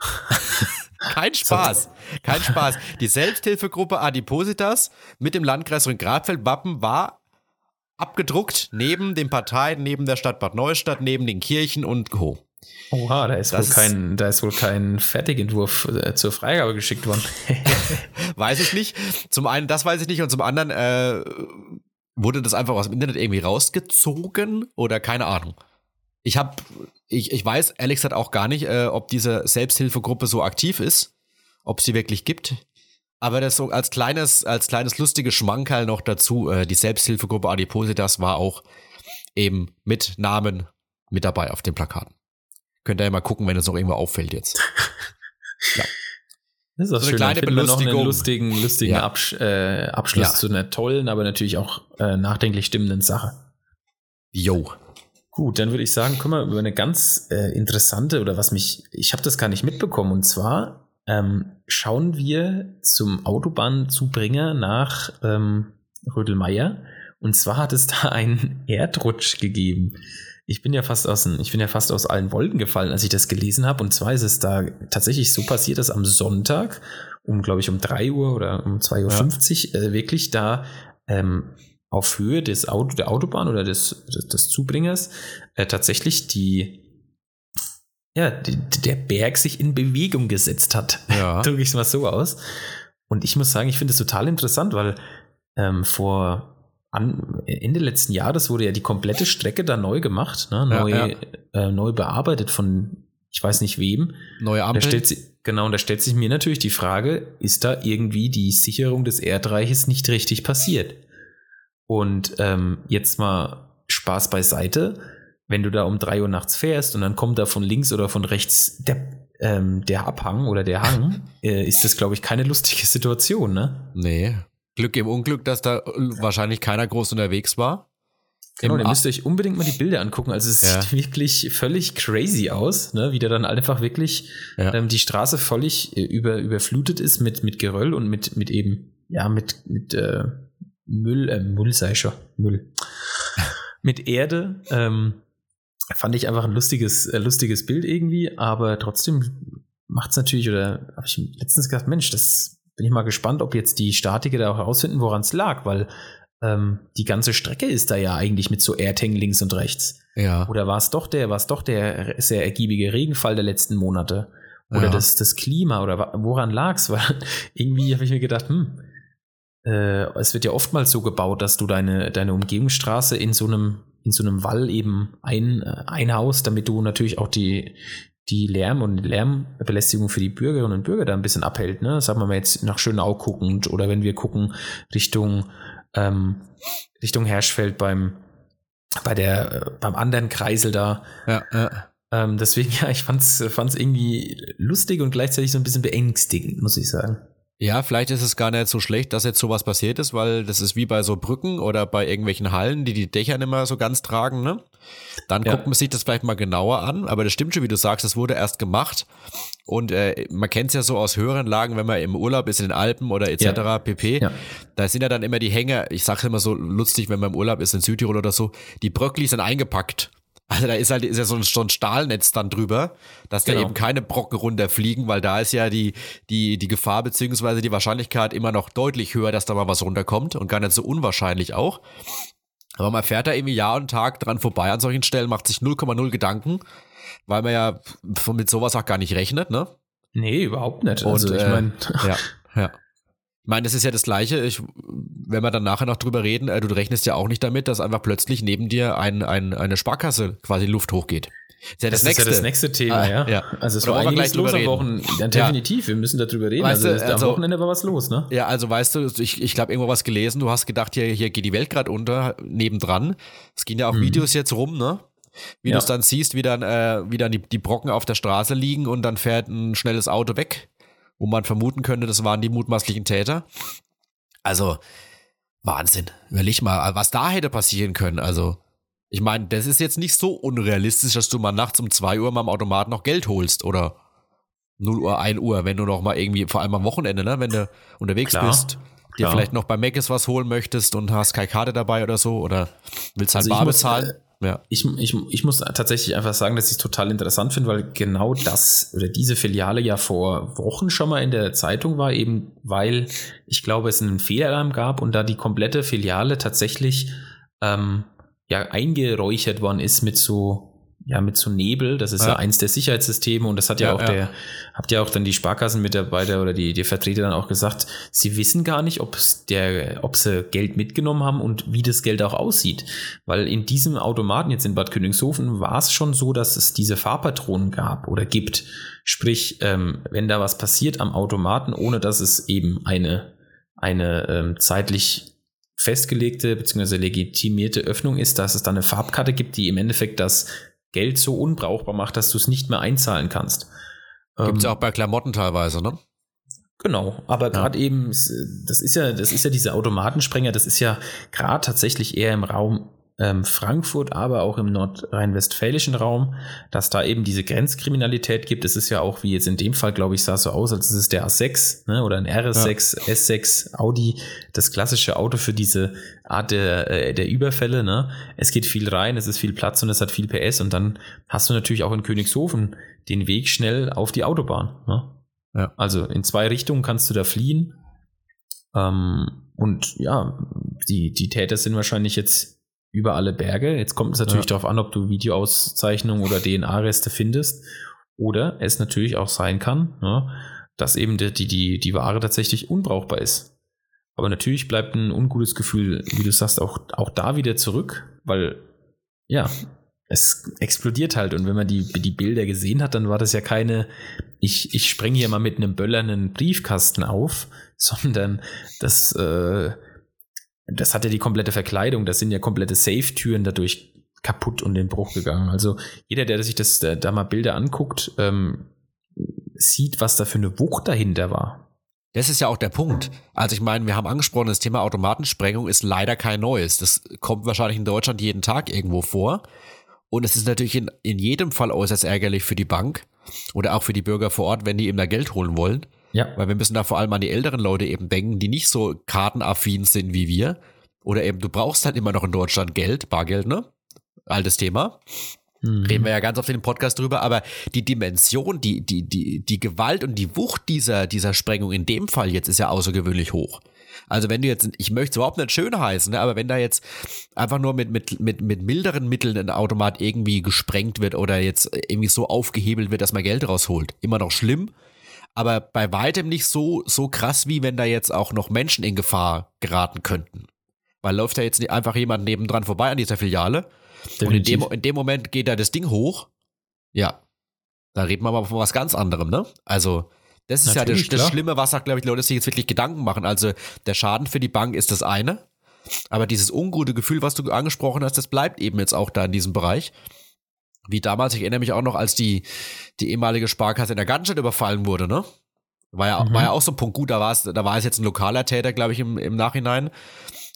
Kein Spaß. Kein Spaß. Die Selbsthilfegruppe Adipositas mit dem Landkreis Rhön-Grabfeld-Wappen war abgedruckt neben den Parteien, neben der Stadt Bad Neustadt, neben den Kirchen und Co. Oha, da ist, Das wohl kein, da ist wohl kein Fertigentwurf äh, zur Freigabe geschickt worden. Weiß ich nicht. Zum einen, das weiß ich nicht. Und zum anderen, äh, wurde das einfach aus dem Internet irgendwie rausgezogen oder keine Ahnung. Ich habe, ich, ich weiß ehrlich gesagt auch gar nicht, äh, ob diese Selbsthilfegruppe so aktiv ist, ob es die wirklich gibt. Aber das so als kleines, als kleines lustiges Schmankerl noch dazu, äh, die Selbsthilfegruppe Adipositas war auch eben mit Namen mit dabei auf den Plakaten. Könnt ihr ja mal gucken, wenn es noch irgendwo auffällt jetzt. Das ist auch So eine schön. kleine Dann finden wir noch einen Belustigung. lustigen, lustigen Ja. Absch äh, Abschluss Ja. zu einer tollen, aber natürlich auch äh, nachdenklich stimmenden Sache. Yo. Gut, dann würde ich sagen, können wir über eine ganz äh, interessante oder was mich, ich habe das gar nicht mitbekommen. Und zwar ähm, schauen wir zum Autobahnzubringer nach ähm, Rödelmeier. Und zwar hat es da einen Erdrutsch gegeben. Ich bin ja fast aus, ich bin ja fast aus allen Wolken gefallen, als ich das gelesen habe und zwar ist es da tatsächlich so passiert, dass am Sonntag um, glaube ich, um 3 Uhr oder um 2.50 Uhr äh, wirklich da ähm, auf Höhe des Auto, der Autobahn oder des, des, des Zubringers äh, tatsächlich die ja, die, der Berg sich in Bewegung gesetzt hat. Ja. Drücke ich es mal so aus. Und ich muss sagen, ich finde es total interessant, weil ähm, vor an, Ende letzten Jahres wurde ja die komplette Strecke da neu gemacht, ne? Ja, neu, ja. Äh, neu bearbeitet von ich weiß nicht wem. Neue Da Ampel. stellt sich, genau, und da stellt sich mir natürlich die Frage, ist da irgendwie die Sicherung des Erdreiches nicht richtig passiert? Und ähm, jetzt mal Spaß beiseite, wenn du da um drei Uhr nachts fährst und dann kommt da von links oder von rechts der, ähm, der Abhang oder der Hang, äh, ist das, glaube ich, keine lustige Situation, ne? Nee. Glück im Unglück, dass da wahrscheinlich keiner groß unterwegs war. Genau, ihr A- müsst euch unbedingt mal die Bilder angucken. Also es Ja. sieht wirklich völlig crazy aus, ne? wie da dann einfach wirklich Ja. ähm, die Straße völlig äh, über, überflutet ist mit, mit Geröll und mit, mit eben, ja, mit, mit äh, Müll, äh, Müll sei schon, Müll. mit Erde. Ähm, fand ich einfach ein lustiges, äh, lustiges Bild irgendwie, aber trotzdem macht es natürlich, oder habe ich letztens gedacht, Mensch, das bin ich mal gespannt, ob jetzt die Statiker da auch herausfinden, woran es lag, weil ähm, die ganze Strecke ist da ja eigentlich mit so AirTang links und rechts. Ja. Oder war es doch der, war es doch der sehr ergiebige Regenfall der letzten Monate? Oder Ja. das, das Klima oder woran lag's? Weil irgendwie habe ich mir gedacht, hm, äh, es wird ja oftmals so gebaut, dass du deine, deine Umgehungsstraße in so einem, in so einem Wall eben ein, äh, einhaust, damit du natürlich auch die, die Lärm- und Lärmbelästigung für die Bürgerinnen und Bürger da ein bisschen abhält. Ne? Sagen wir mal jetzt nach Schönau guckend oder wenn wir gucken Richtung, ähm, Richtung Herschfeld beim, bei der, äh, beim anderen Kreisel da. Ja, ja. Ähm, deswegen, ja, ich fand's, fand's irgendwie lustig und gleichzeitig so ein bisschen beängstigend, muss ich sagen. Ja, vielleicht ist es gar nicht so schlecht, dass jetzt sowas passiert ist, weil das ist wie bei so Brücken oder bei irgendwelchen Hallen, die die Dächer nicht mehr so ganz tragen, ne? Dann Ja. guckt man sich das vielleicht mal genauer an, aber das stimmt schon, wie du sagst, das wurde erst gemacht und äh, man kennt es ja so aus höheren Lagen, wenn man im Urlaub ist in den Alpen oder etc. Ja. pp. Ja. Da sind ja dann immer die Hänger, ich sage immer so lustig, wenn man im Urlaub ist in Südtirol oder so, die Bröckli sind eingepackt. Also da ist halt ist ja so ein, so ein Stahlnetz dann drüber, dass da Genau. eben keine Brocken runterfliegen, weil da ist ja die, die, die Gefahr beziehungsweise die Wahrscheinlichkeit immer noch deutlich höher, dass da mal was runterkommt und gar nicht so unwahrscheinlich auch. Aber man fährt da irgendwie Jahr und Tag dran vorbei an solchen Stellen, macht sich 0,0 Gedanken, weil man ja mit sowas auch gar nicht rechnet, ne? Nee, überhaupt nicht. Und, also ich äh, meine, Ja, ja. Ich meine, das ist ja das Gleiche. Ich, wenn wir dann nachher noch drüber reden, äh, du rechnest ja auch nicht damit, dass einfach plötzlich neben dir ein, ein, eine Sparkasse quasi in Luft hochgeht. Ist ja das, ist ja das nächste Thema, Ah, ja. ja. Also es Oder war gleich los am Wochenende. Ja, definitiv, wir müssen darüber reden. Weißt also, es- am also- Wochenende war was los, ne? Ja, also weißt du, ich, ich glaube, irgendwo was gelesen, du hast gedacht, hier, hier geht die Welt gerade unter, nebendran. Es ging ja auch Videos jetzt rum, ne? Wie. Ja. du es dann siehst, wie dann, äh, wie dann die, die Brocken auf der Straße liegen und dann fährt ein schnelles Auto weg, wo man vermuten könnte, das waren die mutmaßlichen Täter. Also, Wahnsinn. Überleg mal, was da hätte passieren können. Also, ich meine, das ist jetzt nicht so unrealistisch, dass du mal nachts um 2 Uhr mal am Automat noch Geld holst oder 0 Uhr, 1 Uhr, wenn du noch mal irgendwie, vor allem am Wochenende, ne, wenn du unterwegs Klar, bist, dir vielleicht noch bei Mc's was holen möchtest und hast keine Karte dabei oder so oder willst halt Also bar bezahlen. Ja. Ich, ich, ich muss tatsächlich einfach sagen, dass ich es total interessant finde, weil genau das oder diese Filiale ja vor Wochen schon mal in der Zeitung war, eben weil ich glaube, es einen Fehlalarm gab und da die komplette Filiale tatsächlich ähm, ja eingeräuchert worden ist mit so ja mit so Nebel. Das ist ja, Ja. eins der Sicherheitssysteme und das hat ja, Ja, auch ja. der habt ja auch dann die Sparkassenmitarbeiter oder die, die Vertreter dann auch gesagt, sie wissen gar nicht, ob der, ob sie Geld mitgenommen haben und wie das Geld auch aussieht. Weil in diesem Automaten jetzt in Bad Königshofen war es schon so, dass es diese Fahrpatronen gab oder gibt. Sprich, ähm, wenn da was passiert am Automaten, ohne dass es eben eine, eine ähm, zeitlich festgelegte bzw. legitimierte Öffnung ist, dass es dann eine Farbkarte gibt, die im Endeffekt das Geld so unbrauchbar macht, dass du es nicht mehr einzahlen kannst. Gibt's Ähm, ja auch bei Klamotten teilweise, ne? Genau, aber gerade eben, das ist ja, das ist ja diese Automatensprenger, das ist ja gerade tatsächlich eher im Raum ähm, Frankfurt, aber auch im nordrhein-westfälischen Raum, dass da eben diese Grenzkriminalität gibt. Es ist ja auch, wie jetzt in dem Fall, glaube ich, sah es so aus, als ist es der A6 ne, oder ein RS6, S6, Audi, das klassische Auto für diese Art der, äh, der Überfälle. Ne? Es geht viel rein, es ist viel Platz und es hat viel PS und dann hast du natürlich auch in Königshofen den Weg schnell auf die Autobahn. Ne? Ja. Also in zwei Richtungen kannst du da fliehen. Ähm, und ja, die, die Täter sind wahrscheinlich jetzt über alle Berge. Jetzt kommt es natürlich Ja. darauf an, ob du Videoauszeichnungen oder DNA-Reste findest. Oder es natürlich auch sein kann, ne, dass eben die, die, die, Ware tatsächlich unbrauchbar ist. Aber natürlich bleibt ein ungutes Gefühl, wie du sagst, auch, auch da wieder zurück, weil ja, es explodiert halt. Und wenn man die, die Bilder gesehen hat, dann war das ja keine, ich, ich spreng hier mal mit einem böllernen Briefkasten auf, sondern das, äh, das hat ja die komplette Verkleidung. Das sind ja komplette Safe-Türen dadurch kaputt und in Bruch gegangen. Also jeder, der sich das da, da mal Bilder anguckt, ähm, sieht, was da für eine Wucht dahinter war. Das ist ja auch der Punkt. Also ich meine, wir haben angesprochen, das Thema Automatensprengung ist leider kein neues. Das kommt wahrscheinlich in Deutschland jeden Tag irgendwo vor. Und es ist natürlich in, in jedem Fall äußerst ärgerlich für die Bank oder auch für die Bürger vor Ort, wenn die eben da Geld holen wollen. Ja. Weil wir müssen da vor allem an die älteren Leute eben denken, die nicht so kartenaffin sind wie wir. Oder eben, du brauchst halt immer noch in Deutschland Geld, Bargeld, ne? Altes Thema. Mhm. Reden wir ja ganz oft in dem Podcast drüber, aber die Dimension, die, die, die, die Gewalt und die Wucht dieser, dieser Sprengung in dem Fall jetzt ist ja außergewöhnlich hoch. Also wenn du jetzt, ich möchte es überhaupt nicht schön heißen, ne, aber wenn da jetzt einfach nur mit, mit, mit, mit milderen Mitteln ein Automat irgendwie gesprengt wird oder jetzt irgendwie so aufgehebelt wird, dass man Geld rausholt, immer noch schlimm, aber bei weitem nicht so, so krass, wie wenn da jetzt auch noch Menschen in Gefahr geraten könnten. Weil läuft ja jetzt nicht einfach jemand nebendran vorbei an dieser Filiale und in dem, in dem Moment geht da das Ding hoch. Ja. Da reden wir aber von was ganz anderem, ne? Also, das ist Natürlich, ja das, das. Schlimme, was auch, glaube ich, Leute sich jetzt wirklich Gedanken machen. Also, der Schaden für die Bank ist das eine. Aber dieses ungute Gefühl, was du angesprochen hast, das bleibt eben jetzt auch da in diesem Bereich. Wie damals, ich erinnere mich auch noch, als die, die ehemalige Sparkasse in der Gartenstadt überfallen wurde, ne? War ja, Mhm. war ja auch so ein Punkt. Gut, da war es, da war es jetzt ein lokaler Täter, glaube ich, im, im Nachhinein.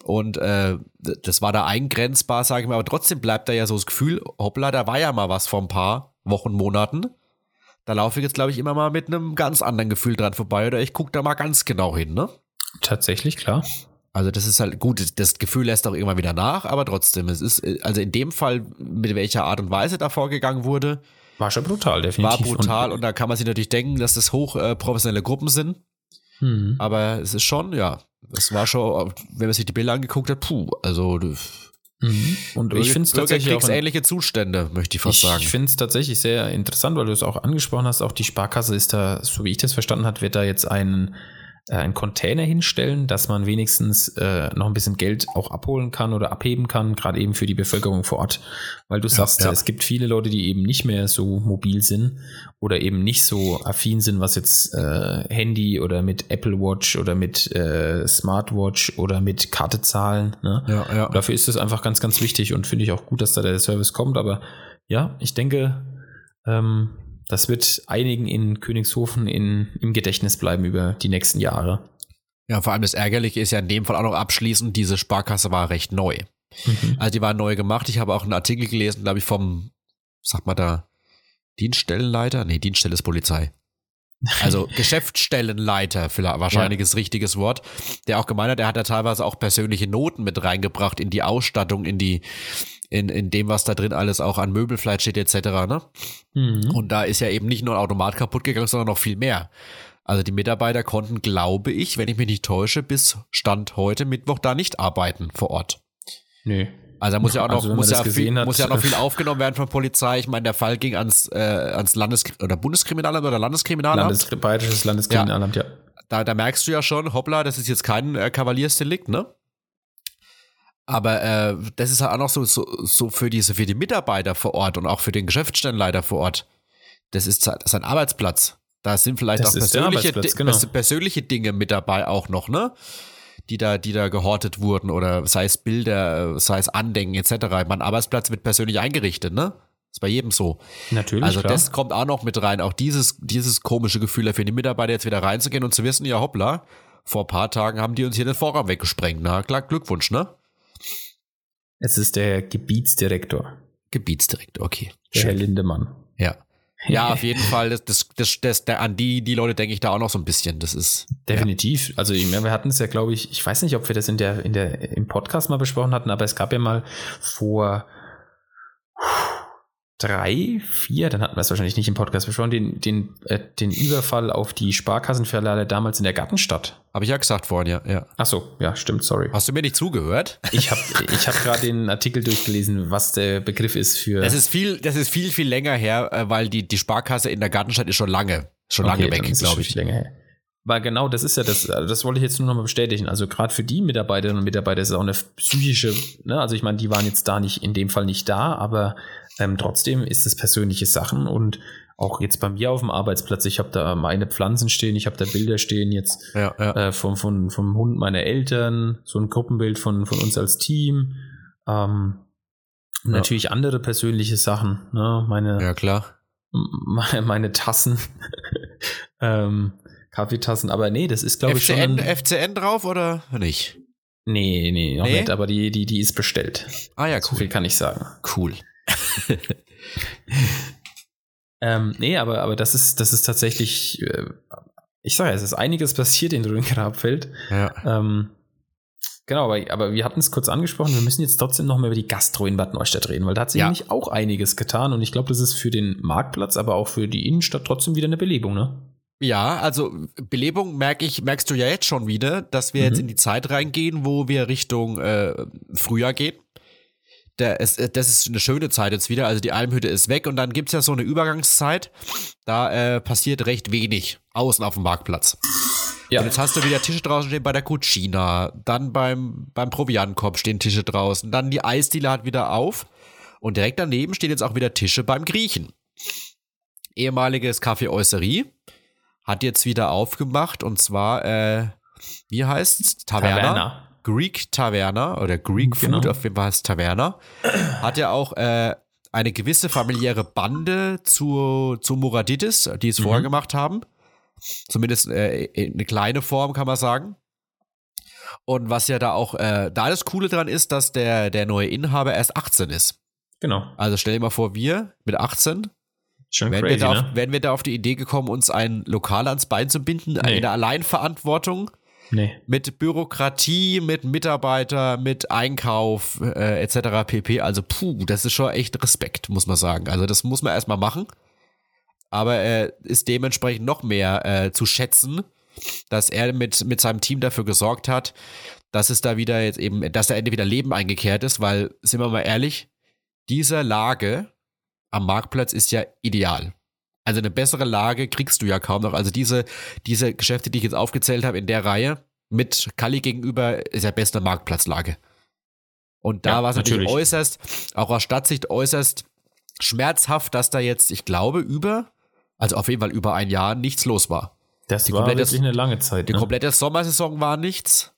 Und äh, das war da eingrenzbar, sage ich mal, aber trotzdem bleibt da ja so das Gefühl, hoppla, da war ja mal was vor ein paar Wochen, Monaten. Da laufe ich jetzt, glaube ich, immer mal mit einem ganz anderen Gefühl dran vorbei oder ich gucke da mal ganz genau hin, ne? Tatsächlich, klar. Also das ist halt gut, das Gefühl lässt auch irgendwann wieder nach, aber trotzdem, es ist, äh, also in dem Fall, mit welcher Art und Weise da vorgegangen wurde, War schon brutal, war definitiv. brutal und, da kann man sich natürlich denken, dass das hoch äh, Gruppen sind, Mhm. aber es ist schon, ja, es war schon, wenn man sich die Bilder angeguckt hat, puh, also Mhm. Und ich finde es tatsächlich auch ähnliche Zustände, möchte ich fast ich, sagen. Ich finde es tatsächlich sehr interessant, weil du es auch angesprochen hast. Auch die Sparkasse ist da, so wie ich das verstanden habe, wird da jetzt einen, einen Container hinstellen, dass man wenigstens äh, noch ein bisschen Geld auch abholen kann oder abheben kann, gerade eben für die Bevölkerung vor Ort. Weil du sagst, ja. es gibt viele Leute, die eben nicht mehr so mobil sind oder eben nicht so affin sind, was jetzt äh, Handy oder mit Apple Watch oder mit äh, Smartwatch oder mit Karte zahlen. Ne? ja, ja. Dafür ist es einfach ganz, ganz wichtig und finde ich auch gut, dass da der Service kommt. Aber ja, ich denke, ähm, das wird einigen in Königshofen in, im Gedächtnis bleiben über die nächsten Jahre. Ja, vor allem das Ärgerliche ist ja in dem Fall auch noch abschließend, diese Sparkasse war recht neu. Mhm. Also die war neu gemacht. Ich habe auch einen Artikel gelesen, glaube ich, vom, sag mal da, Dienststellenleiter? Nee, Dienststelle ist Polizei. Also Geschäftsstellenleiter, vielleicht wahrscheinlich ist richtiges Wort, der auch gemeint hat, er hat da teilweise auch persönliche Noten mit reingebracht in die Ausstattung, in die, in, in dem, was da drin alles auch an Möbelfleisch steht, etc. Ne? Mhm. Und da ist ja eben nicht nur ein Automat kaputt gegangen, sondern noch viel mehr. Also die Mitarbeiter konnten, glaube ich, wenn ich mich nicht täusche, bis Stand heute Mittwoch da nicht arbeiten vor Ort. Nö. Also da muss ja auch noch, Also wenn man muss, ja viel, hat, muss ja noch viel aufgenommen werden von Polizei. Ich meine, der Fall ging ans, äh, ans Landes- oder Bundeskriminalamt oder Landeskriminalamt. Landes Bayerisches Landeskriminalamt, ja. da, da merkst du ja schon, hoppla, das ist jetzt kein äh, Kavaliersdelikt, ne? Aber äh, das ist halt auch noch so, so, so für diese, für die Mitarbeiter vor Ort und auch für den Geschäftsstellenleiter vor Ort. Das ist, das ist ein Arbeitsplatz. Da sind vielleicht Das auch persönliche, genau. pers- persönliche Dinge mit dabei auch noch, ne? Die da, die da gehortet wurden oder sei es Bilder, sei es Andenken etc. Mein Arbeitsplatz wird persönlich eingerichtet, ne? Ist bei jedem so. Natürlich, Also klar. das kommt auch noch mit rein. Auch dieses, dieses komische Gefühl für die Mitarbeiter jetzt wieder reinzugehen und zu wissen, ja hoppla, vor ein paar Tagen haben die uns hier den Vorraum weggesprengt. Na klar, Glückwunsch, ne? Es ist der Gebietsdirektor, Gebietsdirektor, okay. der Herr. Lindemann. Ja. Ja, auf jeden Fall, das, das, das, das, der, an die, die Leute denke ich da auch noch so ein bisschen. Das ist. Definitiv. Also ich meine, wir hatten es ja, glaube ich, ich weiß nicht, ob wir das in der, in der, im Podcast mal besprochen hatten, aber es gab ja mal vor drei, vier, dann hatten wir es wahrscheinlich nicht im Podcast besprochen, den, den, äh, den Überfall auf die Sparkassenfiliale damals in der Gartenstadt. Habe ich ja gesagt vorhin, ja. ja. Ach so, ja, stimmt, sorry. Hast du mir nicht zugehört? Ich habe ich hab gerade den Artikel durchgelesen, was der Begriff ist für. Das ist viel, das ist viel, viel länger her, äh, weil die, die Sparkasse in der Gartenstadt ist schon lange, schon lange Okay, dann weg, glaube ich. länger her. Weil genau, das ist ja das, also das wollte ich jetzt nur nochmal bestätigen. Also gerade für die Mitarbeiterinnen und Mitarbeiter ist es auch eine psychische, ne, also ich meine, die waren jetzt da nicht, in dem Fall nicht da, aber ähm, trotzdem ist es persönliche Sachen und auch jetzt bei mir auf dem Arbeitsplatz, ich habe da meine Pflanzen stehen, ich habe da Bilder stehen jetzt Ja, ja. äh, vom, vom, vom Hund meiner Eltern, so ein Gruppenbild von, von uns als Team. Ähm, Ja. Natürlich andere persönliche Sachen, ne? meine, ja, klar. meine, meine Tassen, ähm, Kaffeetassen, aber nee, das ist glaube ich schon. FCN, Ein, FCN drauf oder nicht? nee, nee, noch Nee? nicht, aber die, die, die ist bestellt. Ah ja, So cool. viel kann ich sagen. Cool. Ähm, nee, aber, aber das ist, das ist tatsächlich, äh, ich sage ja, es ist einiges passiert in Röhngrabfeld. Ja. Ähm, Genau, aber, aber wir hatten es kurz angesprochen, wir müssen jetzt trotzdem noch mal über die Gastro in Bad Neustadt reden, weil da hat sich Ja. nämlich auch einiges getan und ich glaube, das ist für den Marktplatz, aber auch für die Innenstadt trotzdem wieder eine Belebung, ne? Ja, also Belebung merke ich, merkst du ja jetzt schon wieder, dass wir jetzt Mhm. in die Zeit reingehen, wo wir Richtung äh, Frühjahr gehen. Der, es, äh, das ist eine schöne Zeit jetzt wieder. Also die Almhütte ist weg und dann gibt's ja so eine Übergangszeit. Da äh, passiert recht wenig außen auf dem Marktplatz. Ja. Und jetzt hast du wieder Tische draußen stehen bei der Cucina, dann beim, beim Proviantkorb stehen Tische draußen, dann die Eisdiele hat wieder auf und direkt daneben stehen jetzt auch wieder Tische beim Griechen. Ehemaliges Café Oisserie hat jetzt wieder aufgemacht und zwar, äh, wie heißt's? Taverna. Taverna. Greek Taverna oder Greek Genau. Food, auf jeden Fall heißt Taverna. Hat ja auch äh, eine gewisse familiäre Bande zu, zu Muraditis, die es Mhm. vorher gemacht haben. Zumindest äh, in eine kleine Form, kann man sagen. Und was ja da auch, äh, da das Coole dran ist, dass der, der neue Inhaber erst 18 ist. Genau. Also stell dir mal vor, wir mit 18 Schon wären, crazy, wir da auf, ne? wären wir da auf die Idee gekommen, uns ein Lokal ans Bein zu binden, Nee. in der Alleinverantwortung Nee. mit Bürokratie, mit Mitarbeiter, mit Einkauf äh, etc. pp. Also puh, das ist schon echt Respekt, muss man sagen. Also das muss man erstmal machen. Aber er ist dementsprechend noch mehr äh, zu schätzen, dass er mit, mit seinem Team dafür gesorgt hat, dass es da wieder jetzt eben, dass da endlich wieder Leben eingekehrt ist, weil, sind wir mal ehrlich, diese Lage am Marktplatz ist ja ideal. Also eine bessere Lage kriegst du ja kaum noch. Also diese, diese Geschäfte, die ich jetzt aufgezählt habe in der Reihe, mit Kali gegenüber, ist ja beste Marktplatzlage. Und da Ja, war es natürlich, natürlich. äußerst, auch aus Stadtsicht äußerst schmerzhaft, dass da jetzt, ich glaube, über, also auf jeden Fall über ein Jahr nichts los war. Das Die war komplette- wirklich eine lange Zeit. Die Ne? komplette Sommersaison war nichts.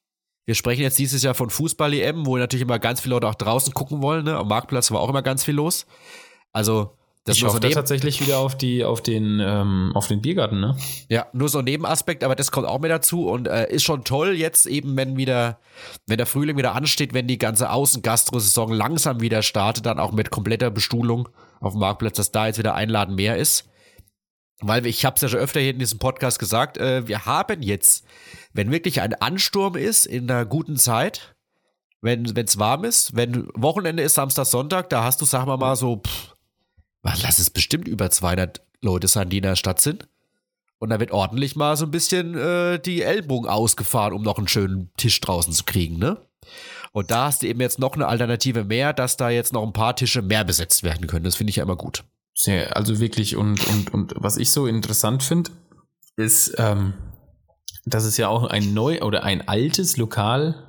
Wir sprechen jetzt dieses Jahr von Fußball-EM, wo natürlich immer ganz viele Leute auch draußen gucken wollen. Ne? Am Marktplatz war auch immer ganz viel los. Also, das ich hoffe da tatsächlich wieder auf, die, auf, den, ähm, auf den Biergarten, ne? ja, nur so ein Nebenaspekt, aber das kommt auch mehr dazu und äh, ist schon toll jetzt eben, wenn wieder, wenn der Frühling wieder ansteht, wenn die ganze Außengastro-Saison langsam wieder startet, dann auch mit kompletter Bestuhlung auf dem Marktplatz, dass da jetzt wieder Einladen mehr ist. Weil ich habe es ja schon öfter hier in diesem Podcast gesagt, äh, wir haben jetzt, wenn wirklich ein Ansturm ist in einer guten Zeit, wenn es warm ist, wenn Wochenende ist, Samstag, Sonntag, da hast du, sag mal mal so, pff, lass es bestimmt über 200 Leute sein, die in der Stadt sind. Und da wird ordentlich mal so ein bisschen äh, die Ellbogen ausgefahren, um noch einen schönen Tisch draußen zu kriegen, ne? Und da hast du eben jetzt noch eine Alternative mehr, dass da jetzt noch ein paar Tische mehr besetzt werden können. Das finde ich ja immer gut. Sehr, also wirklich, und, und, und was ich so interessant finde, ist, ähm, dass es ja auch ein neu oder ein altes Lokal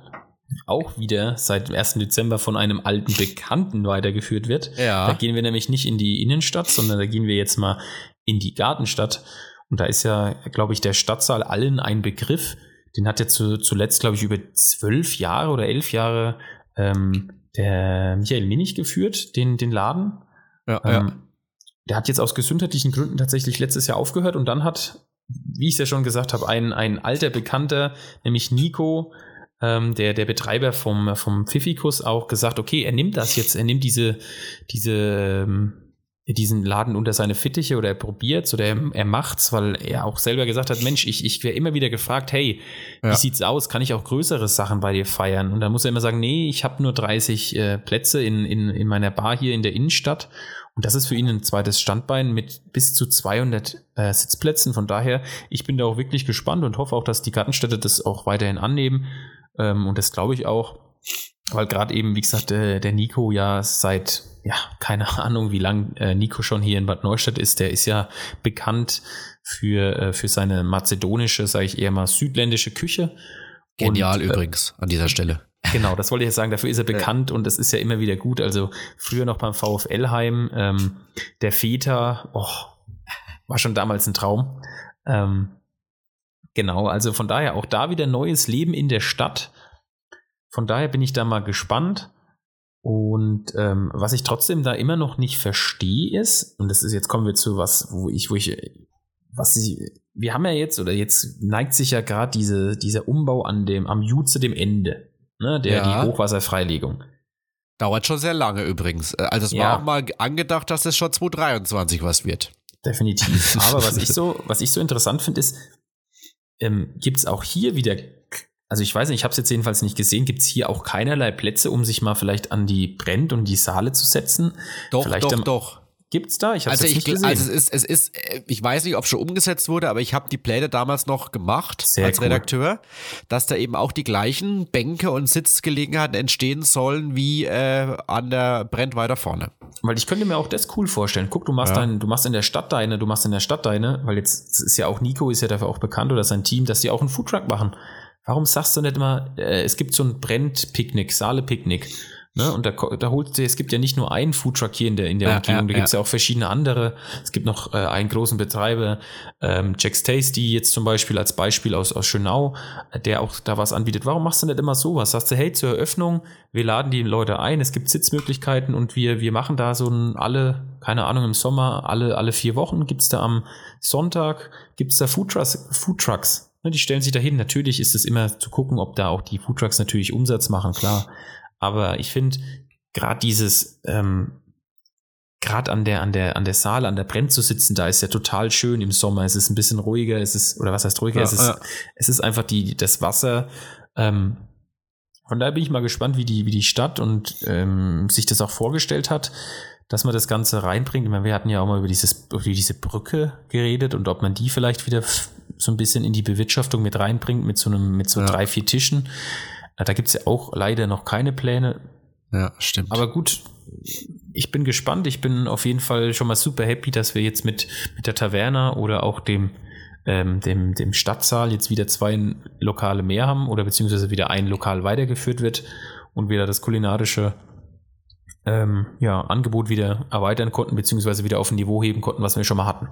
auch wieder seit dem 1. Dezember von einem alten Bekannten weitergeführt wird. Ja. Da gehen wir nämlich nicht in die Innenstadt, sondern da gehen wir jetzt mal in die Gartenstadt. Und da ist ja, glaube ich, der Stadtsaal allen ein Begriff. Den hat ja zu, zuletzt, glaube ich, über zwölf Jahre oder elf Jahre ähm, der Michael Minich geführt, den, den Laden. Ja, Ähm, der hat jetzt aus gesundheitlichen Gründen tatsächlich letztes Jahr aufgehört und dann hat, wie ich es ja schon gesagt habe, ein, ein alter Bekannter, nämlich Nico, ähm, der, der Betreiber vom, vom Pfiffikus, auch gesagt, okay, er nimmt das jetzt, er nimmt diese, diese, ähm, diesen Laden unter seine Fittiche oder er probiert's oder er, er macht's, weil er auch selber gesagt hat, Mensch, ich, ich wäre immer wieder gefragt, hey, Ja. wie sieht's aus? Kann ich auch größere Sachen bei dir feiern? Und dann muss er immer sagen, nee, ich habe nur 30 äh, Plätze in, in, in meiner Bar hier in der Innenstadt. Und das ist für ihn ein zweites Standbein mit bis zu 200 äh, Sitzplätzen. Von daher, ich bin da auch wirklich gespannt und hoffe auch, dass die Gartenstädte das auch weiterhin annehmen. Ähm, und das glaube ich auch, weil gerade eben, wie gesagt, äh, der Nico ja seit, ja, keine Ahnung, wie lang äh, Nico schon hier in Bad Neustadt ist. Der ist ja bekannt für, äh, für seine mazedonische, sage ich eher mal, südländische Küche. Genial Und, äh, übrigens an dieser Stelle. Genau, das wollte ich jetzt sagen. Dafür ist er bekannt und das ist ja immer wieder gut. Also früher noch beim VfL Heim, ähm, der Väter, oh, war schon damals ein Traum. Ähm, genau, also von daher auch da wieder neues Leben in der Stadt. Von daher bin ich da mal gespannt. Und ähm, was ich trotzdem da immer noch nicht verstehe ist, und das ist jetzt kommen wir zu was, wo ich, wo ich, was ich, wir haben ja jetzt, oder jetzt neigt sich ja gerade diese, dieser Umbau an dem, am Juze, dem Ende, ne, der, Ja. die Hochwasserfreilegung. Dauert schon sehr lange übrigens. Äh, Also es Ja. war auch mal angedacht, dass es schon 2023 was wird. Definitiv. Aber was ich so, was ich so interessant finde, ist, ähm, gibt es auch hier wieder also ich weiß nicht, ich habe es jetzt jedenfalls nicht gesehen, gibt es hier auch keinerlei Plätze, um sich mal vielleicht an die Brent und die Saale zu setzen? Doch, vielleicht doch, doch. Gibt's da? Ich Also, es ich, gesehen. also es ist, es ist, äh, ich weiß nicht, ob schon umgesetzt wurde, aber ich habe die Pläne damals noch gemacht Sehr als cool. Redakteur, dass da eben auch die gleichen Bänke und Sitzgelegenheiten entstehen sollen wie äh, an der Brennt weiter vorne. Weil ich könnte mir auch das cool vorstellen. Guck, du machst Ja. dein, du machst in der Stadt deine, du machst in der Stadt deine, weil jetzt ist ja auch Nico ist ja dafür auch bekannt oder sein Team, dass die auch einen Foodtruck machen. Warum sagst du nicht immer, äh, es gibt so ein Brennt-Picknick, Saale-Picknick. Ne? Und da, da holst du, es gibt ja nicht nur einen Foodtruck hier in der, in der Ja, Umgebung, ja, da gibt's ja. auch verschiedene andere. Es gibt noch äh, einen großen Betreiber, ähm, Jack's Tasty jetzt zum Beispiel als Beispiel aus, aus Schönau, der auch da was anbietet. Warum machst du nicht immer sowas? Sagst du, hey, zur Eröffnung, wir laden die Leute ein, es gibt Sitzmöglichkeiten und wir, wir machen da so ein alle, keine Ahnung, im Sommer, alle, alle vier Wochen gibt's da am Sonntag, gibt's da Foodtrucks, Foodtrucks. Ne, Die stellen sich dahin. Natürlich ist es immer zu gucken, ob da auch die Foodtrucks natürlich Umsatz machen, klar. Aber ich finde, gerade dieses, ähm, gerade an der, an der, an der Saale, an der Brenn zu sitzen, da ist ja total schön im Sommer. Es ist ein bisschen ruhiger, es ist, oder was heißt ruhiger? Ja, es, ist, ja. es ist einfach die, das Wasser. Ähm, von daher bin ich mal gespannt, wie die, wie die Stadt und ähm, sich das auch vorgestellt hat, dass man das Ganze reinbringt. Ich meine, wir hatten ja auch mal über, dieses, über diese Brücke geredet und ob man die vielleicht wieder so ein bisschen in die Bewirtschaftung mit reinbringt, mit so einem, mit so Ja. drei, vier Tischen. Da gibt's ja auch leider noch keine Pläne. Ja, stimmt. Aber gut, ich bin gespannt. Ich bin auf jeden Fall schon mal super happy, dass wir jetzt mit, mit der Taverna oder auch dem, ähm, dem, dem Stadtsaal jetzt wieder zwei Lokale mehr haben oder beziehungsweise wieder ein Lokal weitergeführt wird und wir da das kulinarische ähm, ja, Angebot wieder erweitern konnten, beziehungsweise wieder auf ein Niveau heben konnten, was wir schon mal hatten.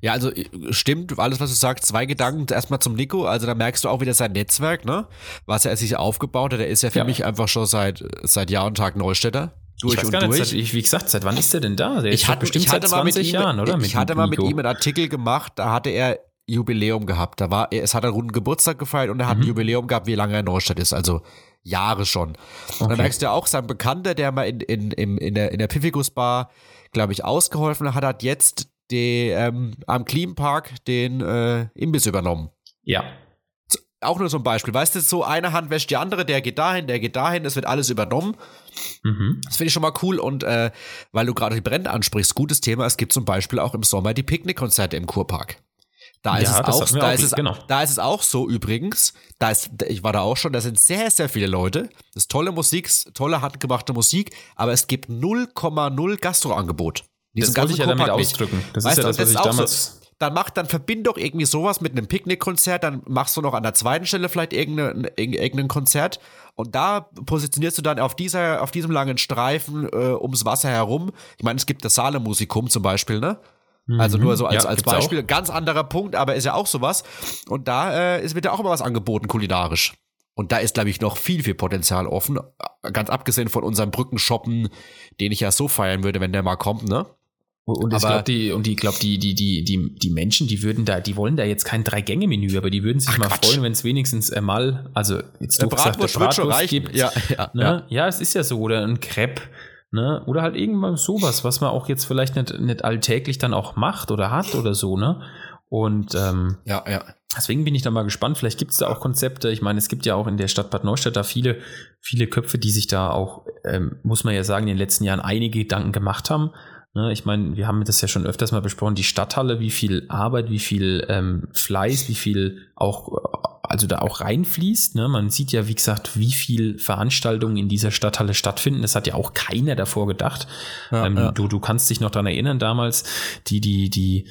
Ja, also äh, stimmt, alles, was du sagst, zwei Gedanken. Erstmal zum Nico, also da merkst du auch wieder sein Netzwerk, ne? Was er sich aufgebaut hat. Der ist ja für Ja. mich einfach schon seit, seit Jahr und Tag Neustädter. Durch ich weiß und gar nicht, durch. seit, ich, wie gesagt, seit wann ist der denn da? Der ich hatte, bestimmt ich hatte seit mal mit 20 ihm, Jahren, oder? Ich Mit hatte mal mit Nico. ihm einen Artikel gemacht, da hatte er Jubiläum gehabt. Da war, es hat einen runden Geburtstag gefeiert und er hat Mhm. ein Jubiläum gehabt, wie lange er in Neustadt ist. Also Jahre schon. Und dann Okay. merkst du ja auch, sein Bekannter, der mal in, in, in, in der, in der Piffigus Bar, glaube ich, ausgeholfen hat, hat jetzt die, ähm, am Clean Park den äh, Imbiss übernommen. Ja. Auch nur so ein Beispiel. Weißt du, so eine Hand wäscht die andere, der geht dahin, der geht dahin, es wird alles übernommen. Mhm. Das finde ich schon mal cool und äh, weil du gerade die Brände ansprichst, gutes Thema, es gibt zum Beispiel auch im Sommer die Picknickkonzerte im Kurpark. Da ist, Ja, es auch, da, auch, ist es, genau. da ist es auch so übrigens, da ist, ich war da auch schon, da sind sehr, sehr viele Leute. Das ist tolle Musik, tolle handgemachte Musik, aber es gibt 0,0 Gastroangebot. Das wollte ich ja damit nicht. ausdrücken. Das Weißt ist ja das, was ich auch damals. So, dann mach, dann verbind doch irgendwie sowas mit einem Picknickkonzert, dann machst du noch an der zweiten Stelle vielleicht irgendein, irgendein Konzert und da positionierst du dann auf dieser, auf diesem langen Streifen äh, ums Wasser herum. Ich meine, es gibt das Saale Musikum zum Beispiel, ne? Also nur so als, Mhm. Ja, als Beispiel, ganz anderer Punkt, aber ist ja auch sowas. Und da äh, ist, wird ja auch immer was angeboten kulinarisch. Und da ist, glaube ich, noch viel, viel Potenzial offen. Ganz abgesehen von unserem Brückenshoppen, den ich ja so feiern würde, wenn der mal kommt, ne? Und ich glaube, die, und ich glaube, die, die, die, die, die Menschen, die würden da, die wollen da jetzt kein Drei-Gänge-Menü, aber die würden sich Ach, mal Quatsch. freuen, wenn es wenigstens äh, mal, also jetzt Eine du gesagt, Bratwurst schon Bratwurst reichen. gibt. Ja, ja, ne? ja. ja. es ist ja so, oder ein Crepe, ne? Oder halt irgendwann sowas, was man auch jetzt vielleicht nicht, nicht alltäglich dann auch macht oder hat oder so, ne? Und ähm, Ja, ja. Deswegen bin ich da mal gespannt. Vielleicht gibt es da auch Konzepte. Ich meine, es gibt ja auch in der Stadt Bad Neustadt da viele, viele Köpfe, die sich da auch, ähm, muss man ja sagen, in den letzten Jahren einige Gedanken gemacht haben. Ne, ich meine, wir haben das ja schon öfters mal besprochen, die Stadthalle, wie viel Arbeit, wie viel ähm, Fleiß, wie viel auch, äh, also da auch reinfließt. Ne? Man sieht ja, wie gesagt, wie viel Veranstaltungen in dieser Stadthalle stattfinden. Das hat ja auch keiner davor gedacht. Ja, ähm, ja. Du, du kannst dich noch daran erinnern, damals, die, die, die,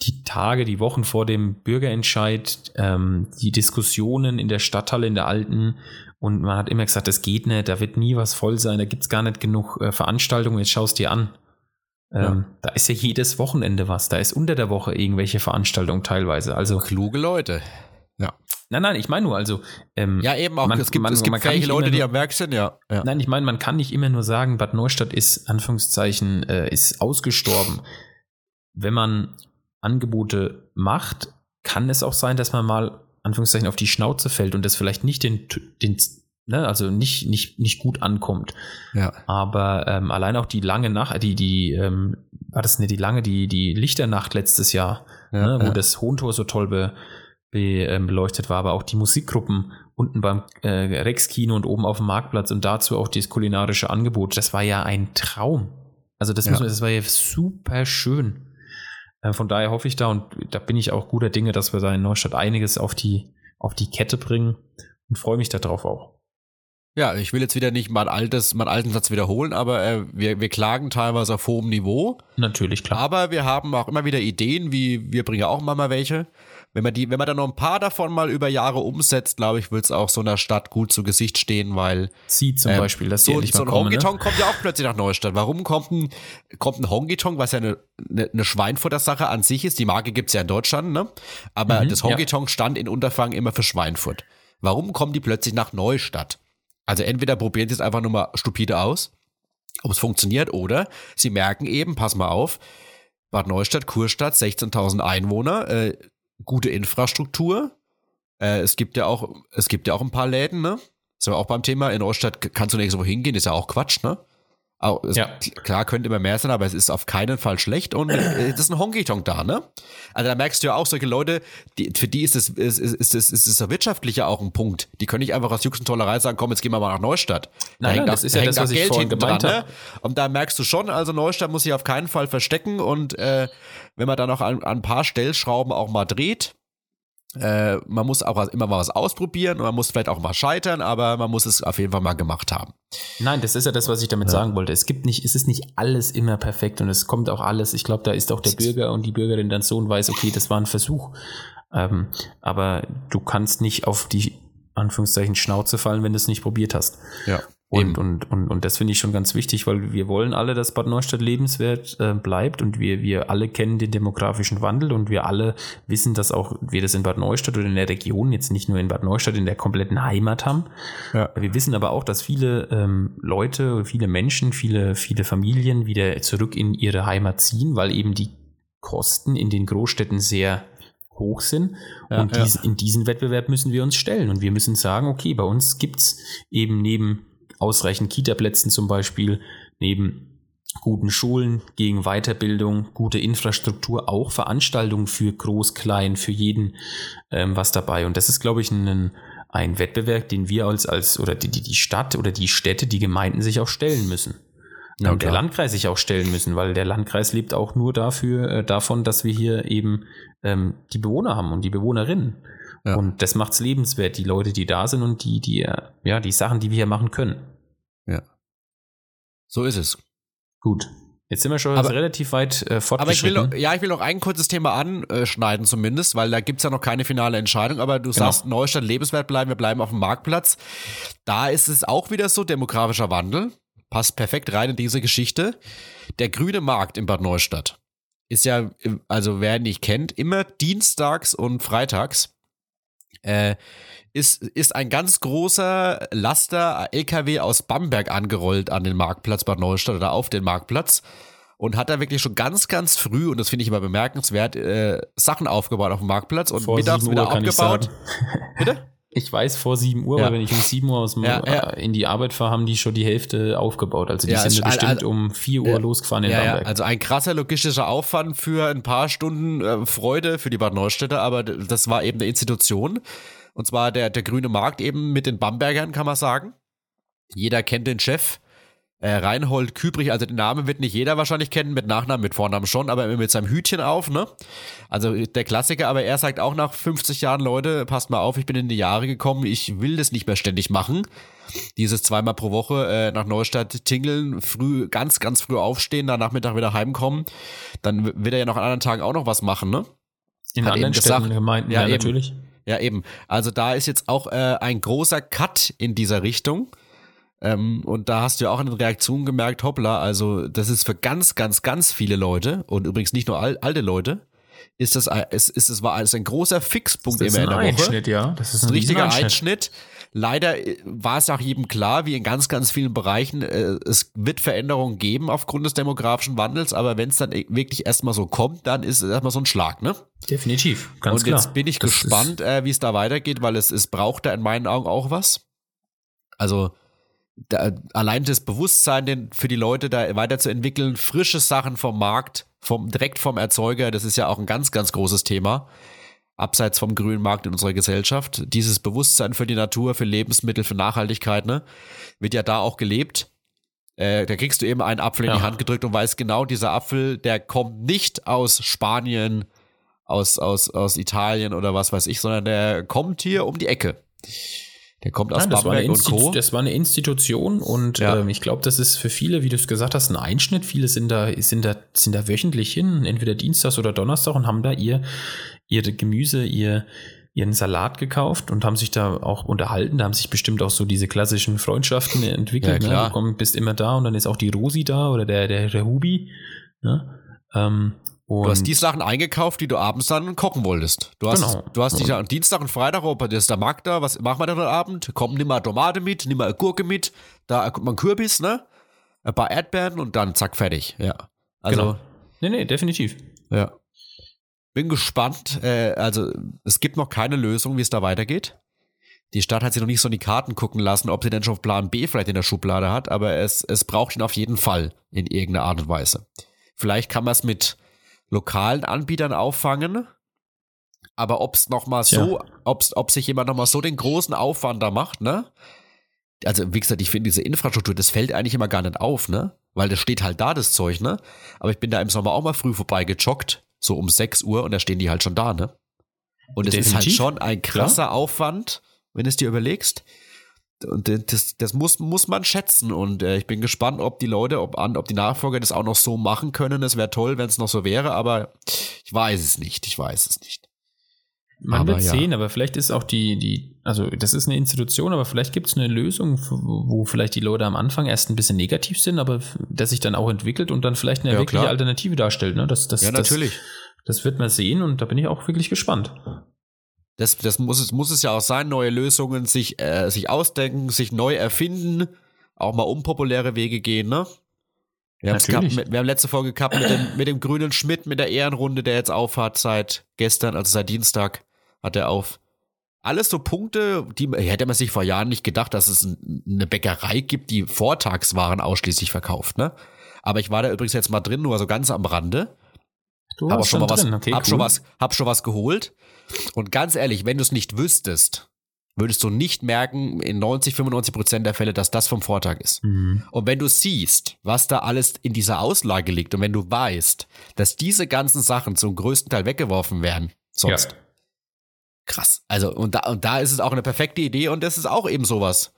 die Tage, die Wochen vor dem Bürgerentscheid, ähm, die Diskussionen in der Stadthalle, in der alten, und man hat immer gesagt, das geht nicht, da wird nie was voll sein, da gibt's gar nicht genug äh, Veranstaltungen, jetzt schaust dir an. Ähm, Da ist ja jedes Wochenende was, da ist unter der Woche irgendwelche Veranstaltungen teilweise. Also, Kluge Leute. Ja. nein, nein, ich meine nur, also, ähm, Ja, eben auch. Man- es gibt, man- es gibt man kann Leute, immer die nur- am Werk sind, ja. ja. Nein, ich meine, man kann nicht immer nur sagen, Bad Neustadt ist, Anführungszeichen, äh, ist ausgestorben. Wenn man Angebote macht, kann es auch sein, dass man mal, Anführungszeichen, auf die Schnauze fällt und das vielleicht nicht den, den ne, also nicht, nicht, nicht gut ankommt. ja. Aber ähm, allein auch die lange Nacht, die, die, ähm, war das nicht die lange, die, die Lichternacht letztes Jahr, Ja, ne, wo ja. das Hohentor so toll be, be, ähm, beleuchtet war, aber auch die Musikgruppen unten beim äh, Rex-Kino und oben auf dem Marktplatz und dazu auch das kulinarische Angebot. Das war ja ein Traum. Also das, ja. muss man, das war ja super schön. Äh, von daher hoffe ich da und da bin ich auch guter Dinge, dass wir da in Neustadt einiges auf die, auf die Kette bringen und freue mich darauf auch. Ja, ich will jetzt wieder nicht mein altes, meinen alten Satz wiederholen, aber äh, wir, wir klagen teilweise auf hohem Niveau. Natürlich, klar. Aber wir haben auch immer wieder Ideen, wie wir bringen auch mal, mal welche. Wenn man die, wenn man da noch ein paar davon mal über Jahre umsetzt, glaube ich, wird es auch so einer Stadt gut zu Gesicht stehen, weil Sie zum ähm, Beispiel, das so, so ein Honky-Tonk ne? kommt ja auch plötzlich nach Neustadt. Warum kommt ein, kommt ein Honky-Tonk, was ja eine, eine, eine Schweinfurter-Sache an sich ist? Die Marke gibt's ja in Deutschland, ne? Aber mhm, das Honky-Tonk ja. stand in Unterfangen immer für Schweinfurt. Warum kommen die plötzlich nach Neustadt? Also entweder probieren sie es einfach nur mal stupide aus, ob es funktioniert, oder sie merken eben, pass mal auf, Bad Neustadt, Kurstadt, 16.000 Einwohner, äh, gute Infrastruktur. Äh, es gibt ja auch, es gibt ja auch ein paar Läden, ne? Ist ja auch beim Thema. In Neustadt kannst du nirgendwo hingehen, ist ja auch Quatsch, ne? Auch, es, ja. Klar, könnte immer mehr sein, aber es ist auf keinen Fall schlecht und äh, das ist ein Honky-Tonk da, ne? Also da merkst du ja auch solche Leute, die, für die ist es ist, ist, ist, ist, ist es wirtschaftliche auch ein Punkt. Die können nicht einfach aus und Tollerei sagen, komm, jetzt gehen wir mal nach Neustadt. Nein, nein das auch, ist ja das, was Geld ich vorhin gemeint dran, ne? Und da merkst du schon, also Neustadt muss sich auf keinen Fall verstecken und äh, wenn man da noch an, an ein paar Stellschrauben auch mal dreht, äh, man muss auch immer mal was ausprobieren und man muss vielleicht auch mal scheitern, aber man muss es auf jeden Fall mal gemacht haben. Nein, das ist ja das, was ich damit ja. sagen wollte. Es gibt nicht, es ist nicht alles immer perfekt und es kommt auch alles. Ich glaube, da ist auch der Bürger und die Bürgerin dann so und weiß, okay, das war ein Versuch. Ähm, aber du kannst nicht auf die Anführungszeichen Schnauze fallen, wenn du es nicht probiert hast. Ja. Und, und, und, und das finde ich schon ganz wichtig, weil wir wollen alle, dass Bad Neustadt lebenswert äh, bleibt und wir, wir alle kennen den demografischen Wandel und wir alle wissen, dass auch wir das in Bad Neustadt oder in der Region, jetzt nicht nur in Bad Neustadt, in der kompletten Heimat haben. Ja. Wir wissen aber auch, dass viele ähm, Leute, viele Menschen, viele, viele Familien wieder zurück in ihre Heimat ziehen, weil eben die Kosten in den Großstädten sehr hoch sind. Ja, und dies, ja. in diesen Wettbewerb müssen wir uns stellen. Und wir müssen sagen, okay, bei uns gibt's eben neben ausreichend Kita-Plätzen zum Beispiel, neben guten Schulen, gegen Weiterbildung, gute Infrastruktur, auch Veranstaltungen für Groß, Klein, für jeden ähm, was dabei. Und das ist, glaube ich, ein, ein Wettbewerb, den wir als, als oder die, die Stadt oder die Städte, die Gemeinden sich auch stellen müssen. Ja, und der Landkreis sich auch stellen müssen, weil der Landkreis lebt auch nur dafür, äh, davon, dass wir hier eben ähm, die Bewohner haben und die Bewohnerinnen. Ja. Und das macht's lebenswert, die Leute, die da sind und die, die, ja, die Sachen, die wir hier machen können. Ja. So ist es. Gut. Jetzt sind wir schon aber, relativ weit äh, fortgeschritten. Aber ich will noch, ja, ich will noch ein kurzes Thema anschneiden zumindest, weil da gibt's ja noch keine finale Entscheidung. Aber du genau. sagst, Neustadt lebenswert bleiben, wir bleiben auf dem Marktplatz. Da ist es auch wieder so, demografischer Wandel. Passt perfekt rein in diese Geschichte. Der grüne Markt in Bad Neustadt ist ja, also wer ihn nicht kennt, immer dienstags und freitags äh, ist, ist ein ganz großer Laster LKW aus Bamberg angerollt an den Marktplatz Bad Neustadt oder auf den Marktplatz und hat da wirklich schon ganz, ganz früh, und das finde ich immer bemerkenswert, äh, Sachen aufgebaut auf dem Marktplatz und vor mittags wieder abgebaut. Bitte? Ich weiß vor 7 Uhr, ja. weil wenn ich um 7 Uhr aus dem, ja, ja. in die Arbeit fahre, haben die schon die Hälfte aufgebaut. Also die sind bestimmt also, um 4 Uhr losgefahren in Bamberg. Also ein krasser logistischer Aufwand für ein paar Stunden äh, Freude für die Bad Neustädter, aber das war eben eine Institution. Und zwar der, der grüne Markt eben mit den Bambergern, kann man sagen. Jeder kennt den Chef. Äh, Reinhold Kübrich, also den Namen wird nicht jeder wahrscheinlich kennen, mit Nachnamen, mit Vornamen schon, aber immer mit seinem Hütchen auf, ne? Also der Klassiker, aber er sagt auch nach 50 Jahren, Leute, passt mal auf, ich bin in die Jahre gekommen, ich will das nicht mehr ständig machen. Dieses zweimal pro Woche äh, nach Neustadt tingeln, früh, ganz, ganz früh aufstehen, dann Nachmittag wieder heimkommen, dann wird er ja noch an anderen Tagen auch noch was machen, ne? In Hat anderen Städten, Gemeinden, ja, ja natürlich. Ja, eben. Also da ist jetzt auch äh, ein großer Cut in dieser Richtung. Ähm, und da hast du ja auch in den Reaktionen gemerkt, hoppla, also das ist für ganz, ganz, ganz viele Leute und übrigens nicht nur al alte Leute, ist das, ist, ist, es war alles ein großer Fixpunkt immer in der Woche. Einschnitt, ja. Das ist ein, ein richtiger Einschnitt. Einschnitt. Leider äh, war es auch jedem klar, wie in ganz, ganz vielen Bereichen, äh, es wird Veränderungen geben aufgrund des demografischen Wandels, aber wenn es dann e, wirklich erstmal so kommt, dann ist es erstmal so ein Schlag, ne? Definitiv, ganz Und klar. jetzt bin ich das gespannt, äh, wie es da weitergeht, weil es, es braucht da in meinen Augen auch was. Also, da, allein das Bewusstsein den, für die Leute da weiterzuentwickeln, frische Sachen vom Markt, vom, direkt vom Erzeuger, das ist ja auch ein ganz, ganz großes Thema. abseits vom grünen Markt in unserer Gesellschaft. Dieses Bewusstsein für die Natur, für Lebensmittel, für Nachhaltigkeit, ne, wird ja da auch gelebt. Äh, da kriegst du eben einen Apfel in Ja. die Hand gedrückt und weißt genau, dieser Apfel, der kommt nicht aus Spanien, aus, aus, aus Italien oder was weiß ich, sondern der kommt hier um die Ecke. Der kommt aus Nein, das, und Co. das war eine Institution und Ja. ähm, ich glaube, das ist für viele, wie du es gesagt hast, ein Einschnitt. Viele sind da, sind da, sind da wöchentlich hin, entweder Dienstags oder Donnerstag und haben da ihr, ihr Gemüse, ihr, ihren Salat gekauft und haben sich da auch unterhalten. Da haben sich bestimmt auch so diese klassischen Freundschaften entwickelt. Ja, klar. Ne? Du komm, bist immer da und dann ist auch die Rosi da oder der, der, der Hubi. Ne? Ähm, und Du hast die Sachen eingekauft, die du abends dann kochen wolltest. Du hast, Genau. du hast dich ja am Dienstag und Freitag, oh, da ist der Markt da, was machen wir denn heute Abend? Komm, nimm mal Tomate mit, nimm mal Gurke mit, da kommt mal ein Kürbis, ne? Ein paar Erdbeeren und dann zack, fertig. Ja. Also, genau. Nee, nee, definitiv. ja. Bin gespannt. Äh, also, es gibt noch keine Lösung, wie es da weitergeht. Die Stadt hat sich noch nicht so in die Karten gucken lassen, ob sie denn schon Plan B vielleicht in der Schublade hat, aber es, es braucht ihn auf jeden Fall in irgendeiner Art und Weise. Vielleicht kann man es mit lokalen Anbietern auffangen, aber ob es nochmal so, ob's, ob sich jemand nochmal so den großen Aufwand da macht, ne? Also, wie gesagt, ich finde diese Infrastruktur, das fällt eigentlich immer gar nicht auf, ne? Weil das steht halt da, das Zeug, ne? Aber ich bin da im Sommer auch mal früh vorbeigejoggt, so um 6 Uhr, und da stehen die halt schon da, ne? Und es ist halt schon ein krasser Aufwand, wenn du es dir überlegst. Und das, das muss, muss man schätzen. Und äh, ich bin gespannt, ob die Leute, ob, an, ob die Nachfolger das auch noch so machen können. Es wäre toll, wenn es noch so wäre, aber ich weiß es nicht. Ich weiß es nicht. Man Aber wird ja. sehen, aber vielleicht ist auch die, die, also das ist eine Institution, aber vielleicht gibt es eine Lösung, wo vielleicht die Leute am Anfang erst ein bisschen negativ sind, aber das sich dann auch entwickelt und dann vielleicht eine Ja, wirkliche klar. Alternative darstellt. Ne? Das, das, Ja, das, natürlich. Das wird man sehen und da bin ich auch wirklich gespannt. Das, das muss, es, muss es ja auch sein, neue Lösungen sich, äh, sich ausdenken, sich neu erfinden, auch mal unpopuläre Wege gehen, ne? Wir, gehabt wir haben letzte Folge gehabt mit dem, mit dem grünen Schmidt, mit der Ehrenrunde, der jetzt aufhat seit gestern, also seit Dienstag hat er auf. Alles so Punkte, die hätte man sich vor Jahren nicht gedacht, dass es ein, eine Bäckerei gibt, die Vortagswaren ausschließlich verkauft, ne? Aber ich war da übrigens jetzt mal drin, nur so ganz am Rande. Du Aber warst schon mal was, drin. Okay, hab cool. schon was, hab schon was geholt. Und ganz ehrlich, wenn du es nicht wüsstest, würdest du nicht merken, in 90, 95 Prozent der Fälle, dass das vom Vortag ist. Mhm. Und wenn du siehst, was da alles in dieser Auslage liegt und wenn du weißt, dass diese ganzen Sachen zum größten Teil weggeworfen werden, sonst Ja. krass. Also, und da, und da ist es auch eine perfekte Idee und das ist auch eben sowas.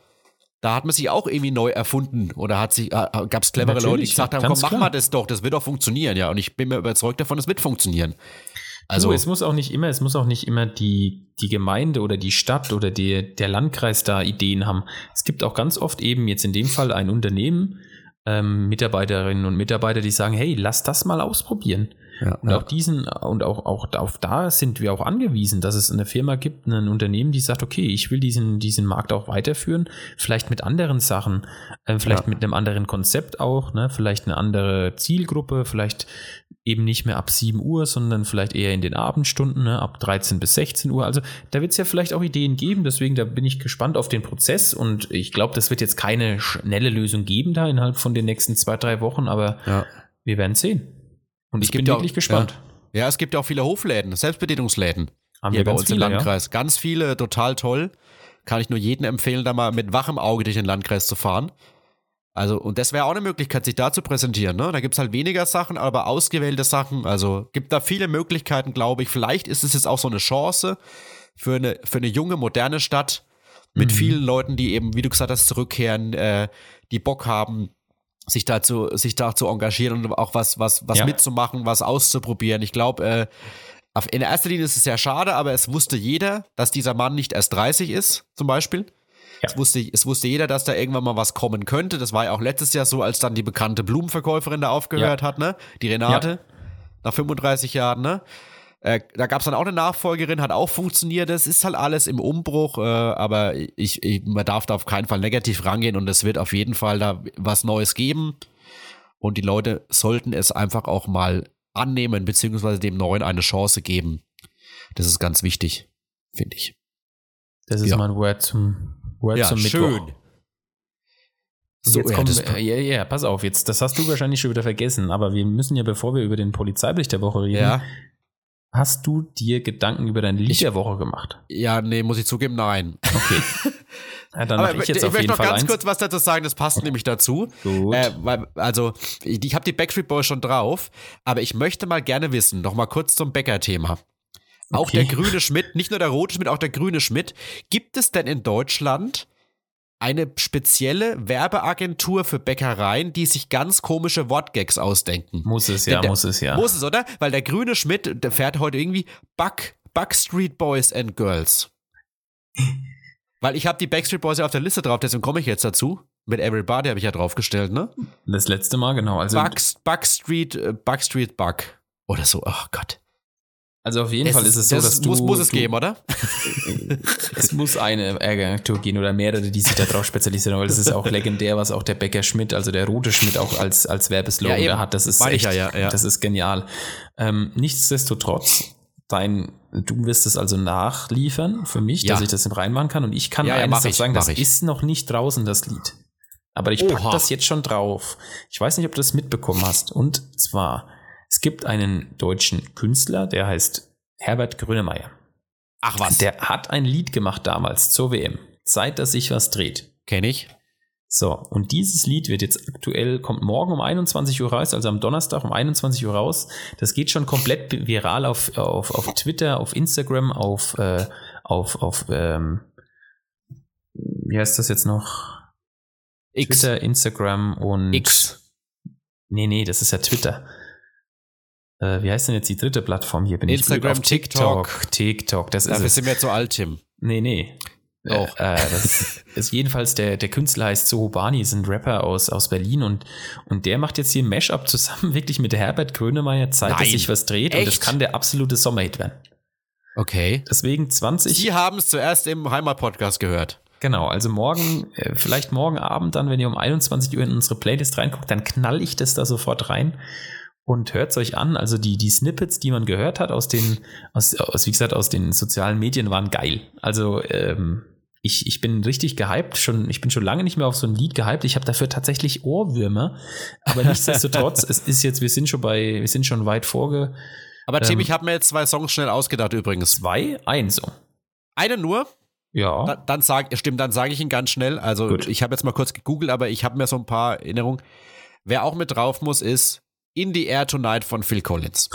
Da hat man sich auch irgendwie neu erfunden oder hat sich, äh, gab es clevere Leute, die Natürlich, gesagt haben, komm, mach klar. mal das doch, das wird doch funktionieren, ja. Und ich bin mir überzeugt davon, es wird funktionieren. Also Also, es muss auch nicht immer, es muss auch nicht immer die, die Gemeinde oder die Stadt oder die, der Landkreis da Ideen haben. Es gibt auch ganz oft eben jetzt in dem Fall ein Unternehmen, ähm, Mitarbeiterinnen und Mitarbeiter, die sagen, hey, lass das mal ausprobieren. Ja, Und auch diesen, und auch, auch auf da sind wir auch angewiesen, dass es eine Firma gibt, ein Unternehmen, die sagt, okay, ich will diesen, diesen Markt auch weiterführen, vielleicht mit anderen Sachen, äh, vielleicht Ja. mit einem anderen Konzept auch, ne? vielleicht eine andere Zielgruppe, vielleicht eben nicht mehr ab 7 Uhr, sondern vielleicht eher in den Abendstunden, ne? ab 13 bis 16 Uhr. Also da wird es ja vielleicht auch Ideen geben, deswegen da bin ich gespannt auf den Prozess und ich glaube, das wird jetzt keine schnelle Lösung geben da innerhalb von den nächsten zwei, drei Wochen, aber ja. wir werden sehen. Und ich bin ja auch- wirklich gespannt. Ja, es gibt ja auch viele Hofläden, Selbstbedienungsläden. Haben hier wir bei uns im viele, ja. Landkreis. Ganz viele, total toll. Kann ich nur jedem empfehlen, da mal mit wachem Auge durch den Landkreis zu fahren. Also, und das wäre auch eine Möglichkeit, sich da zu präsentieren. Ne? Da gibt es halt weniger Sachen, aber ausgewählte Sachen. Also gibt da viele Möglichkeiten, glaube ich. Vielleicht ist es jetzt auch so eine Chance für eine, für eine junge, moderne Stadt mit Mhm. vielen Leuten, die eben, wie du gesagt hast, zurückkehren, äh, die Bock haben, sich dazu, sich da zu engagieren und auch was, was, was Ja. mitzumachen, was auszuprobieren. Ich glaube, äh, in erster Linie ist es sehr schade, aber es wusste jeder, dass dieser Mann nicht erst 30 ist, zum Beispiel. Ja. Es, wusste, es wusste jeder, dass da irgendwann mal was kommen könnte. Das war ja auch letztes Jahr so, als dann die bekannte Blumenverkäuferin da aufgehört hat, ne? Die Renate, nach 35 Jahren, ne? Äh, da gab es dann auch eine Nachfolgerin, hat auch funktioniert. Das ist halt alles im Umbruch, äh, aber ich, ich, man darf da auf keinen Fall negativ rangehen und es wird auf jeden Fall da was Neues geben. Und die Leute sollten es einfach auch mal annehmen, beziehungsweise dem Neuen eine Chance geben. Das ist ganz wichtig, finde ich. Das ist Ja. mein Word zum, Word Ja, zum schön. So, So, jetzt ja, kommen, ja, ja, pass auf, jetzt, das hast du wahrscheinlich schon wieder vergessen, aber wir müssen ja, bevor wir über den Polizeibericht der Woche reden, Ja, Hast du dir Gedanken über dein Lied Ich- der Woche gemacht? Ja, nee, muss ich zugeben, nein. Okay. Ja, dann Aber ich jetzt auf möchte jeden noch Fall ganz eins. kurz was dazu sagen, das passt nämlich dazu. Gut. Äh, weil, also, ich, ich habe die Backstreet Boys schon drauf, aber ich möchte mal gerne wissen, noch mal kurz zum Bäcker-Thema. Auch Okay. der grüne Schmidt, nicht nur der rote Schmidt, auch der grüne Schmidt. Gibt es denn in Deutschland eine spezielle Werbeagentur für Bäckereien, die sich ganz komische Wortgags ausdenken? muss es, ja, der- muss es, ja. Muss es, oder? Weil der grüne Schmidt, der fährt heute irgendwie Buck, Backstreet Boys and Girls. Weil ich habe die Backstreet Boys ja auf der Liste drauf, deswegen komme ich jetzt dazu. Mit Everybody habe ich ja draufgestellt, ne? Das letzte Mal, genau. Also, Bucks, Backstreet, äh, Backstreet Buck. Oder so, ach Gott. Also auf jeden Fall ist es so, das dass du. muss, muss es du, geben, oder? Es muss eine Agentur gehen oder mehrere, die sich darauf spezialisieren, weil das ist auch legendär, was auch der Bäcker Schmidt, also der rote Schmidt auch als, als Werbeslogan Ja, da hat. Das ist echt, ja, ja, ja. das ist genial. Ähm, nichtsdestotrotz, dein, du wirst es also nachliefern für mich, Ja. dass ich das reinmachen kann und ich kann Ja, ja, eines dazu ich, sagen, das ich. ist noch nicht draußen, das Lied. Aber ich pack Oha. das jetzt schon drauf. Ich weiß nicht, ob du das mitbekommen hast. Und zwar, es gibt einen deutschen Künstler, der heißt Herbert Grönemeyer. Ach was. Der hat ein Lied gemacht damals zur WM. Zeit, dass sich was dreht. Kenn ich. So, und dieses Lied wird jetzt aktuell, kommt morgen um 21 Uhr raus, also am Donnerstag um 21 Uhr raus. Das geht schon komplett viral auf, auf, auf Twitter, auf Instagram, auf, äh, auf, auf ähm, wie heißt das jetzt noch? X. Twitter, Instagram und X. Nee, nee, das ist ja Twitter. Äh, wie heißt denn jetzt die dritte Plattform hier? Bin ich Instagram, auf TikTok. TikTok, das ist Dafür es. sind wir zu alt, Tim. Nee, nee. Doch. Äh, äh, das ist jedenfalls der, der Künstler heißt Sohobani, ist ein Rapper aus, aus Berlin und, und der macht jetzt hier ein Mashup zusammen wirklich mit Herbert Grönemeyer, Zeit, dass Nein. sich was dreht und das Echt? kann der absolute Sommerhit werden. Okay. Deswegen 20, Sie haben es zuerst im Heimat-Podcast gehört. genau, also morgen, äh, vielleicht morgen Abend dann, wenn ihr um 21 Uhr in unsere Playlist reinguckt, dann knall ich das da sofort rein und hört es euch an. Also die, die Snippets, die man gehört hat aus den, aus, aus, wie gesagt, aus den sozialen Medien waren geil. Also ähm, ich, ich bin richtig gehypt, schon, ich bin schon lange nicht mehr auf so ein Lied gehypt. Ich habe dafür tatsächlich Ohrwürmer, aber nichtsdestotrotz, es ist jetzt, wir sind schon bei, wir sind schon weit vorge. Aber Tim, Ähm. ich habe mir jetzt zwei Songs schnell ausgedacht übrigens. Zwei, eins so. Eine nur, Ja. Da, dann sag, stimmt, dann sage ich ihn ganz schnell. Also Gut. ich habe jetzt mal kurz gegoogelt, aber ich habe mir so ein paar Erinnerungen. Wer auch mit drauf muss, ist in the Air Tonight von Phil Collins.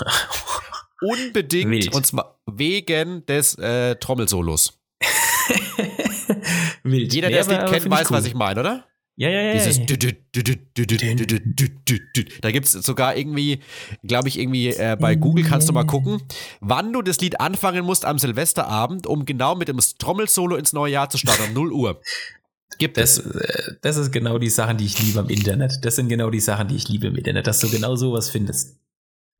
Unbedingt. Wild. Und zwar wegen des äh, Trommelsolos. Wild. Jeder, der es nicht kennt, weiß, cool. was ich meine, oder? Ja, ja, ja. Dieses da gibt es sogar irgendwie, glaube ich, irgendwie äh, bei Google kannst du mal gucken, wann du das Lied anfangen musst am Silvesterabend, um genau mit dem Trommelsolo ins neue Jahr zu starten, um 0 Uhr. Gibt Das, es. äh, das ist genau die Sachen, die ich liebe am Internet. Das sind genau die Sachen, die ich liebe im Internet, dass du genau sowas findest.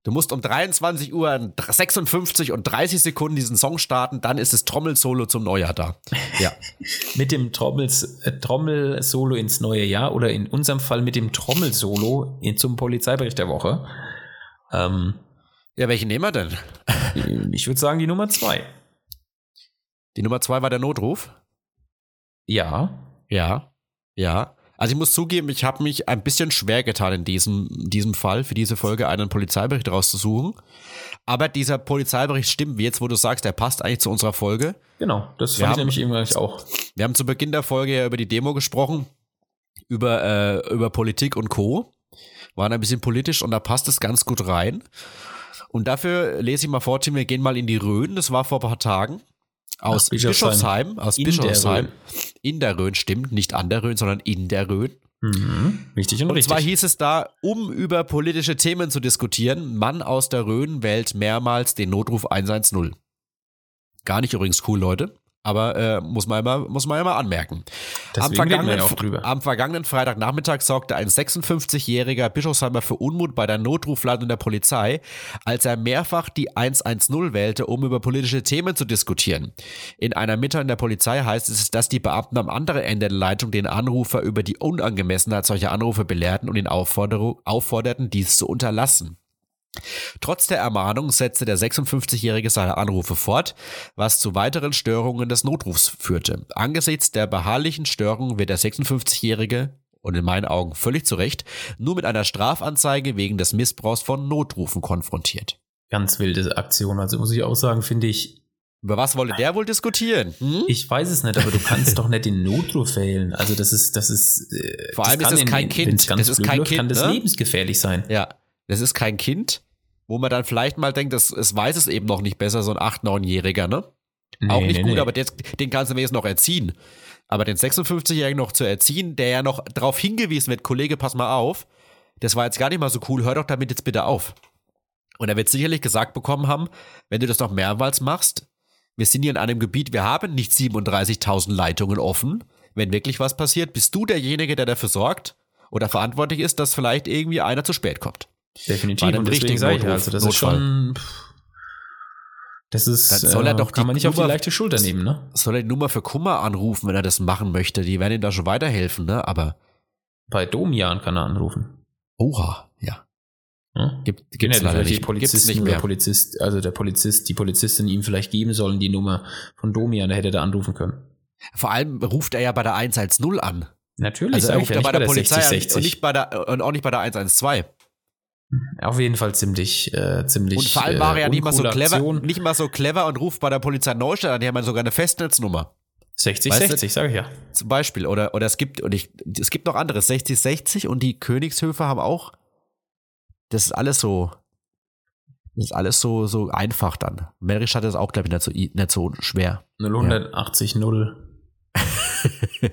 Du musst um 23 Uhr 56 und 30 Sekunden diesen Song starten, dann ist das Trommelsolo zum Neujahr da. Ja. Mit dem Trommels, äh, Trommelsolo ins neue Jahr oder in unserem Fall mit dem Trommelsolo in, zum Polizeibericht der Woche. Ähm, Ja, welchen nehmen wir denn? ich würde sagen, die Nummer zwei. Die Nummer zwei war der Notruf. Ja. Ja. Ja. Also ich muss zugeben, ich habe mich ein bisschen schwer getan in diesem, diesem Fall, für diese Folge einen Polizeibericht rauszusuchen. Aber dieser Polizeibericht stimmt, wie jetzt, wo du sagst, der passt eigentlich zu unserer Folge. Genau, das Wir fand ich haben- nämlich eben auch. Wir haben zu Beginn der Folge ja über die Demo gesprochen, über, äh, über Politik und Co. Waren ein bisschen politisch und da passt es ganz gut rein. Und dafür lese ich mal vor, Tim, wir gehen mal in die Rhön. Das war vor ein paar Tagen. Aus Bischofsheim. Bischofsheim. Aus In Bischofsheim. In der Rhön, stimmt. Nicht an der Rhön, sondern in der Rhön. Mhm. Richtig und, Und richtig. zwar hieß es da, um über politische Themen zu diskutieren, Mann aus der Rhön wählt mehrmals den Notruf 110. Gar nicht übrigens cool, Leute. Aber äh, muss, man immer, muss man immer anmerken. Am, vergangenen, ja am vergangenen Freitagnachmittag sorgte ein 56-jähriger Bischofsheimer für Unmut bei der Notrufleitung der Polizei, als er mehrfach die 110 wählte, um über politische Themen zu diskutieren. In einer Mitteilung der Polizei heißt es, dass die Beamten am anderen Ende der Leitung den Anrufer über die Unangemessenheit solcher Anrufe belehrten und ihn aufforderten, dies zu unterlassen. Trotz der Ermahnung setzte der 56-Jährige seine Anrufe fort, was zu weiteren Störungen des Notrufs führte. Angesichts der beharrlichen Störungen wird der 56-Jährige, und in meinen Augen völlig zu Recht, nur mit einer Strafanzeige wegen des Missbrauchs von Notrufen konfrontiert. Ganz wilde Aktion. Also muss ich auch sagen, finde ich. Über was wollte der wohl diskutieren? Hm? Ich weiß es nicht, aber du kannst doch nicht den Notruf wählen. Also das ist, das ist. äh, Vor allem ist kann es kein Kind. wenn's Ganz Das ist kein läuft, Kann Kind, das ne? lebensgefährlich sein. Ja, das ist kein Kind, wo man dann vielleicht mal denkt, das, es weiß es eben noch nicht besser, so ein 8-, 9-Jähriger, ne? auch Nee, nicht nee, gut, nee. aber den, den kannst du mir jetzt noch erziehen. Aber den 56-Jährigen noch zu erziehen, der ja noch darauf hingewiesen wird, Kollege, pass mal auf, das war jetzt gar nicht mal so cool, hör doch damit jetzt bitte auf. Und er wird sicherlich gesagt bekommen haben, wenn du das noch mehrmals machst, wir sind hier in einem Gebiet, wir haben nicht 37.000 Leitungen offen. Wenn wirklich was passiert, bist du derjenige, der dafür sorgt oder verantwortlich ist, dass vielleicht irgendwie einer zu spät kommt. Definitiv. Und deswegen sage ich, also das Notfall. ist schon. Das ist. Dann soll er äh, doch kann die man nicht auf die Nummer- leichte Schulter nehmen, ne? Soll er die Nummer für Kummer anrufen, wenn er das machen möchte? Die werden ihm da schon weiterhelfen, ne? Aber, Bei Domian kann er anrufen. oha, ja. Ne? Gibt, Gibt's gibt's leider die nicht, gibt's Polizisten nicht mehr. Polizist, also der Polizist, die Polizistin ihm vielleicht geben sollen, die Nummer von Domian, der hätte da anrufen können. Vor allem ruft er ja bei der 110 an. Natürlich, Also er ruft ja ja nicht bei der Polizei 60, an 60. und, nicht bei der, und auch nicht bei der 112. Auf jeden Fall ziemlich, äh, ziemlich. Und vor allem war er ja äh, nicht mal so clever, Aktion. nicht mal so clever und ruft bei der Polizei Neustadt an, die haben ja sogar eine Festnetznummer. 60, Weißt du- 60, sag ich ja. Zum Beispiel. Oder, oder es gibt, und ich, es gibt noch andere, 6060 und die Königshöfe haben auch. Das ist alles so. Das ist alles so, so einfach dann. Merisch hat das auch, glaube ich, nicht so, nicht so schwer. 0180 0.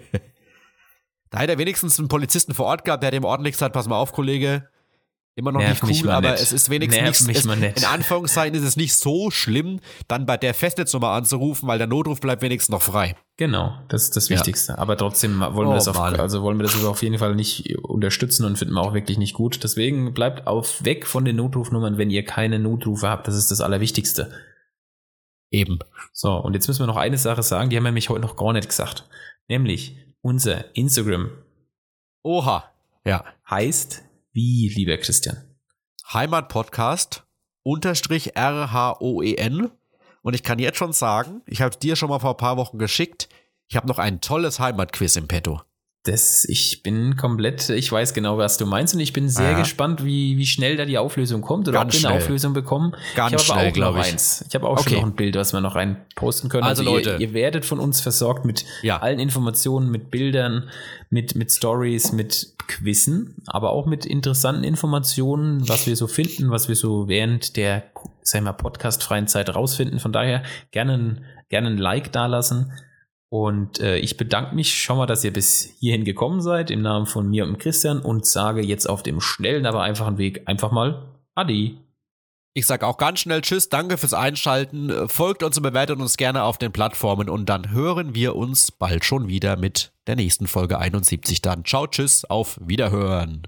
Da hätte er wenigstens einen Polizisten vor Ort gehabt, der dem ordentlich gesagt, pass mal auf, Kollege, immer noch Nerv nicht cool, aber nicht. es ist wenigstens nicht, es, in Anführungszeichen ist es nicht so schlimm, dann bei der Festnetznummer anzurufen, weil der Notruf bleibt wenigstens noch frei. Genau, das ist das Ja. Wichtigste. Aber trotzdem wollen Oh, wir das auf, Mann. also wollen wir das auf jeden Fall nicht unterstützen und finden wir auch wirklich nicht gut. Deswegen bleibt auf weg von den Notrufnummern, wenn ihr keine Notrufe habt. Das ist das Allerwichtigste. Eben. So, und jetzt müssen wir noch eine Sache sagen, die haben wir nämlich heute noch gar nicht gesagt. Nämlich, unser Instagram Oha. Ja. heißt wie, lieber Christian? Heimatpodcast unterstrich R-H-O-E-N. Und ich kann jetzt schon sagen, ich habe dir schon mal vor ein paar Wochen geschickt, ich habe noch ein tolles Heimatquiz im Petto. Das, ich bin komplett, ich weiß genau, was du meinst und ich bin sehr Ja. gespannt, wie, wie schnell da die Auflösung kommt oder Ganz ob wir eine. Auflösung bekommen. Ganz ich habe aber auch noch ich. eins. Ich habe auch Okay. schon noch ein Bild, was wir noch rein posten können. Also, ihr, Leute. ihr werdet von uns versorgt mit Ja. allen Informationen, mit Bildern, mit, mit Stories, mit Quizzen, aber auch mit interessanten Informationen, was wir so finden, was wir so während der, sag ich mal, podcastfreien Zeit rausfinden. Von daher gerne, gerne ein Like dalassen. Und äh, ich bedanke mich schon mal, dass ihr bis hierhin gekommen seid, im Namen von mir und Christian und sage jetzt auf dem schnellen, aber einfachen Weg einfach mal Adi. Ich sage auch ganz schnell Tschüss, danke fürs Einschalten. Äh, Folgt uns und bewertet uns gerne auf den Plattformen und dann hören wir uns bald schon wieder mit der nächsten Folge 71 dann. Ciao, Tschüss, auf Wiederhören.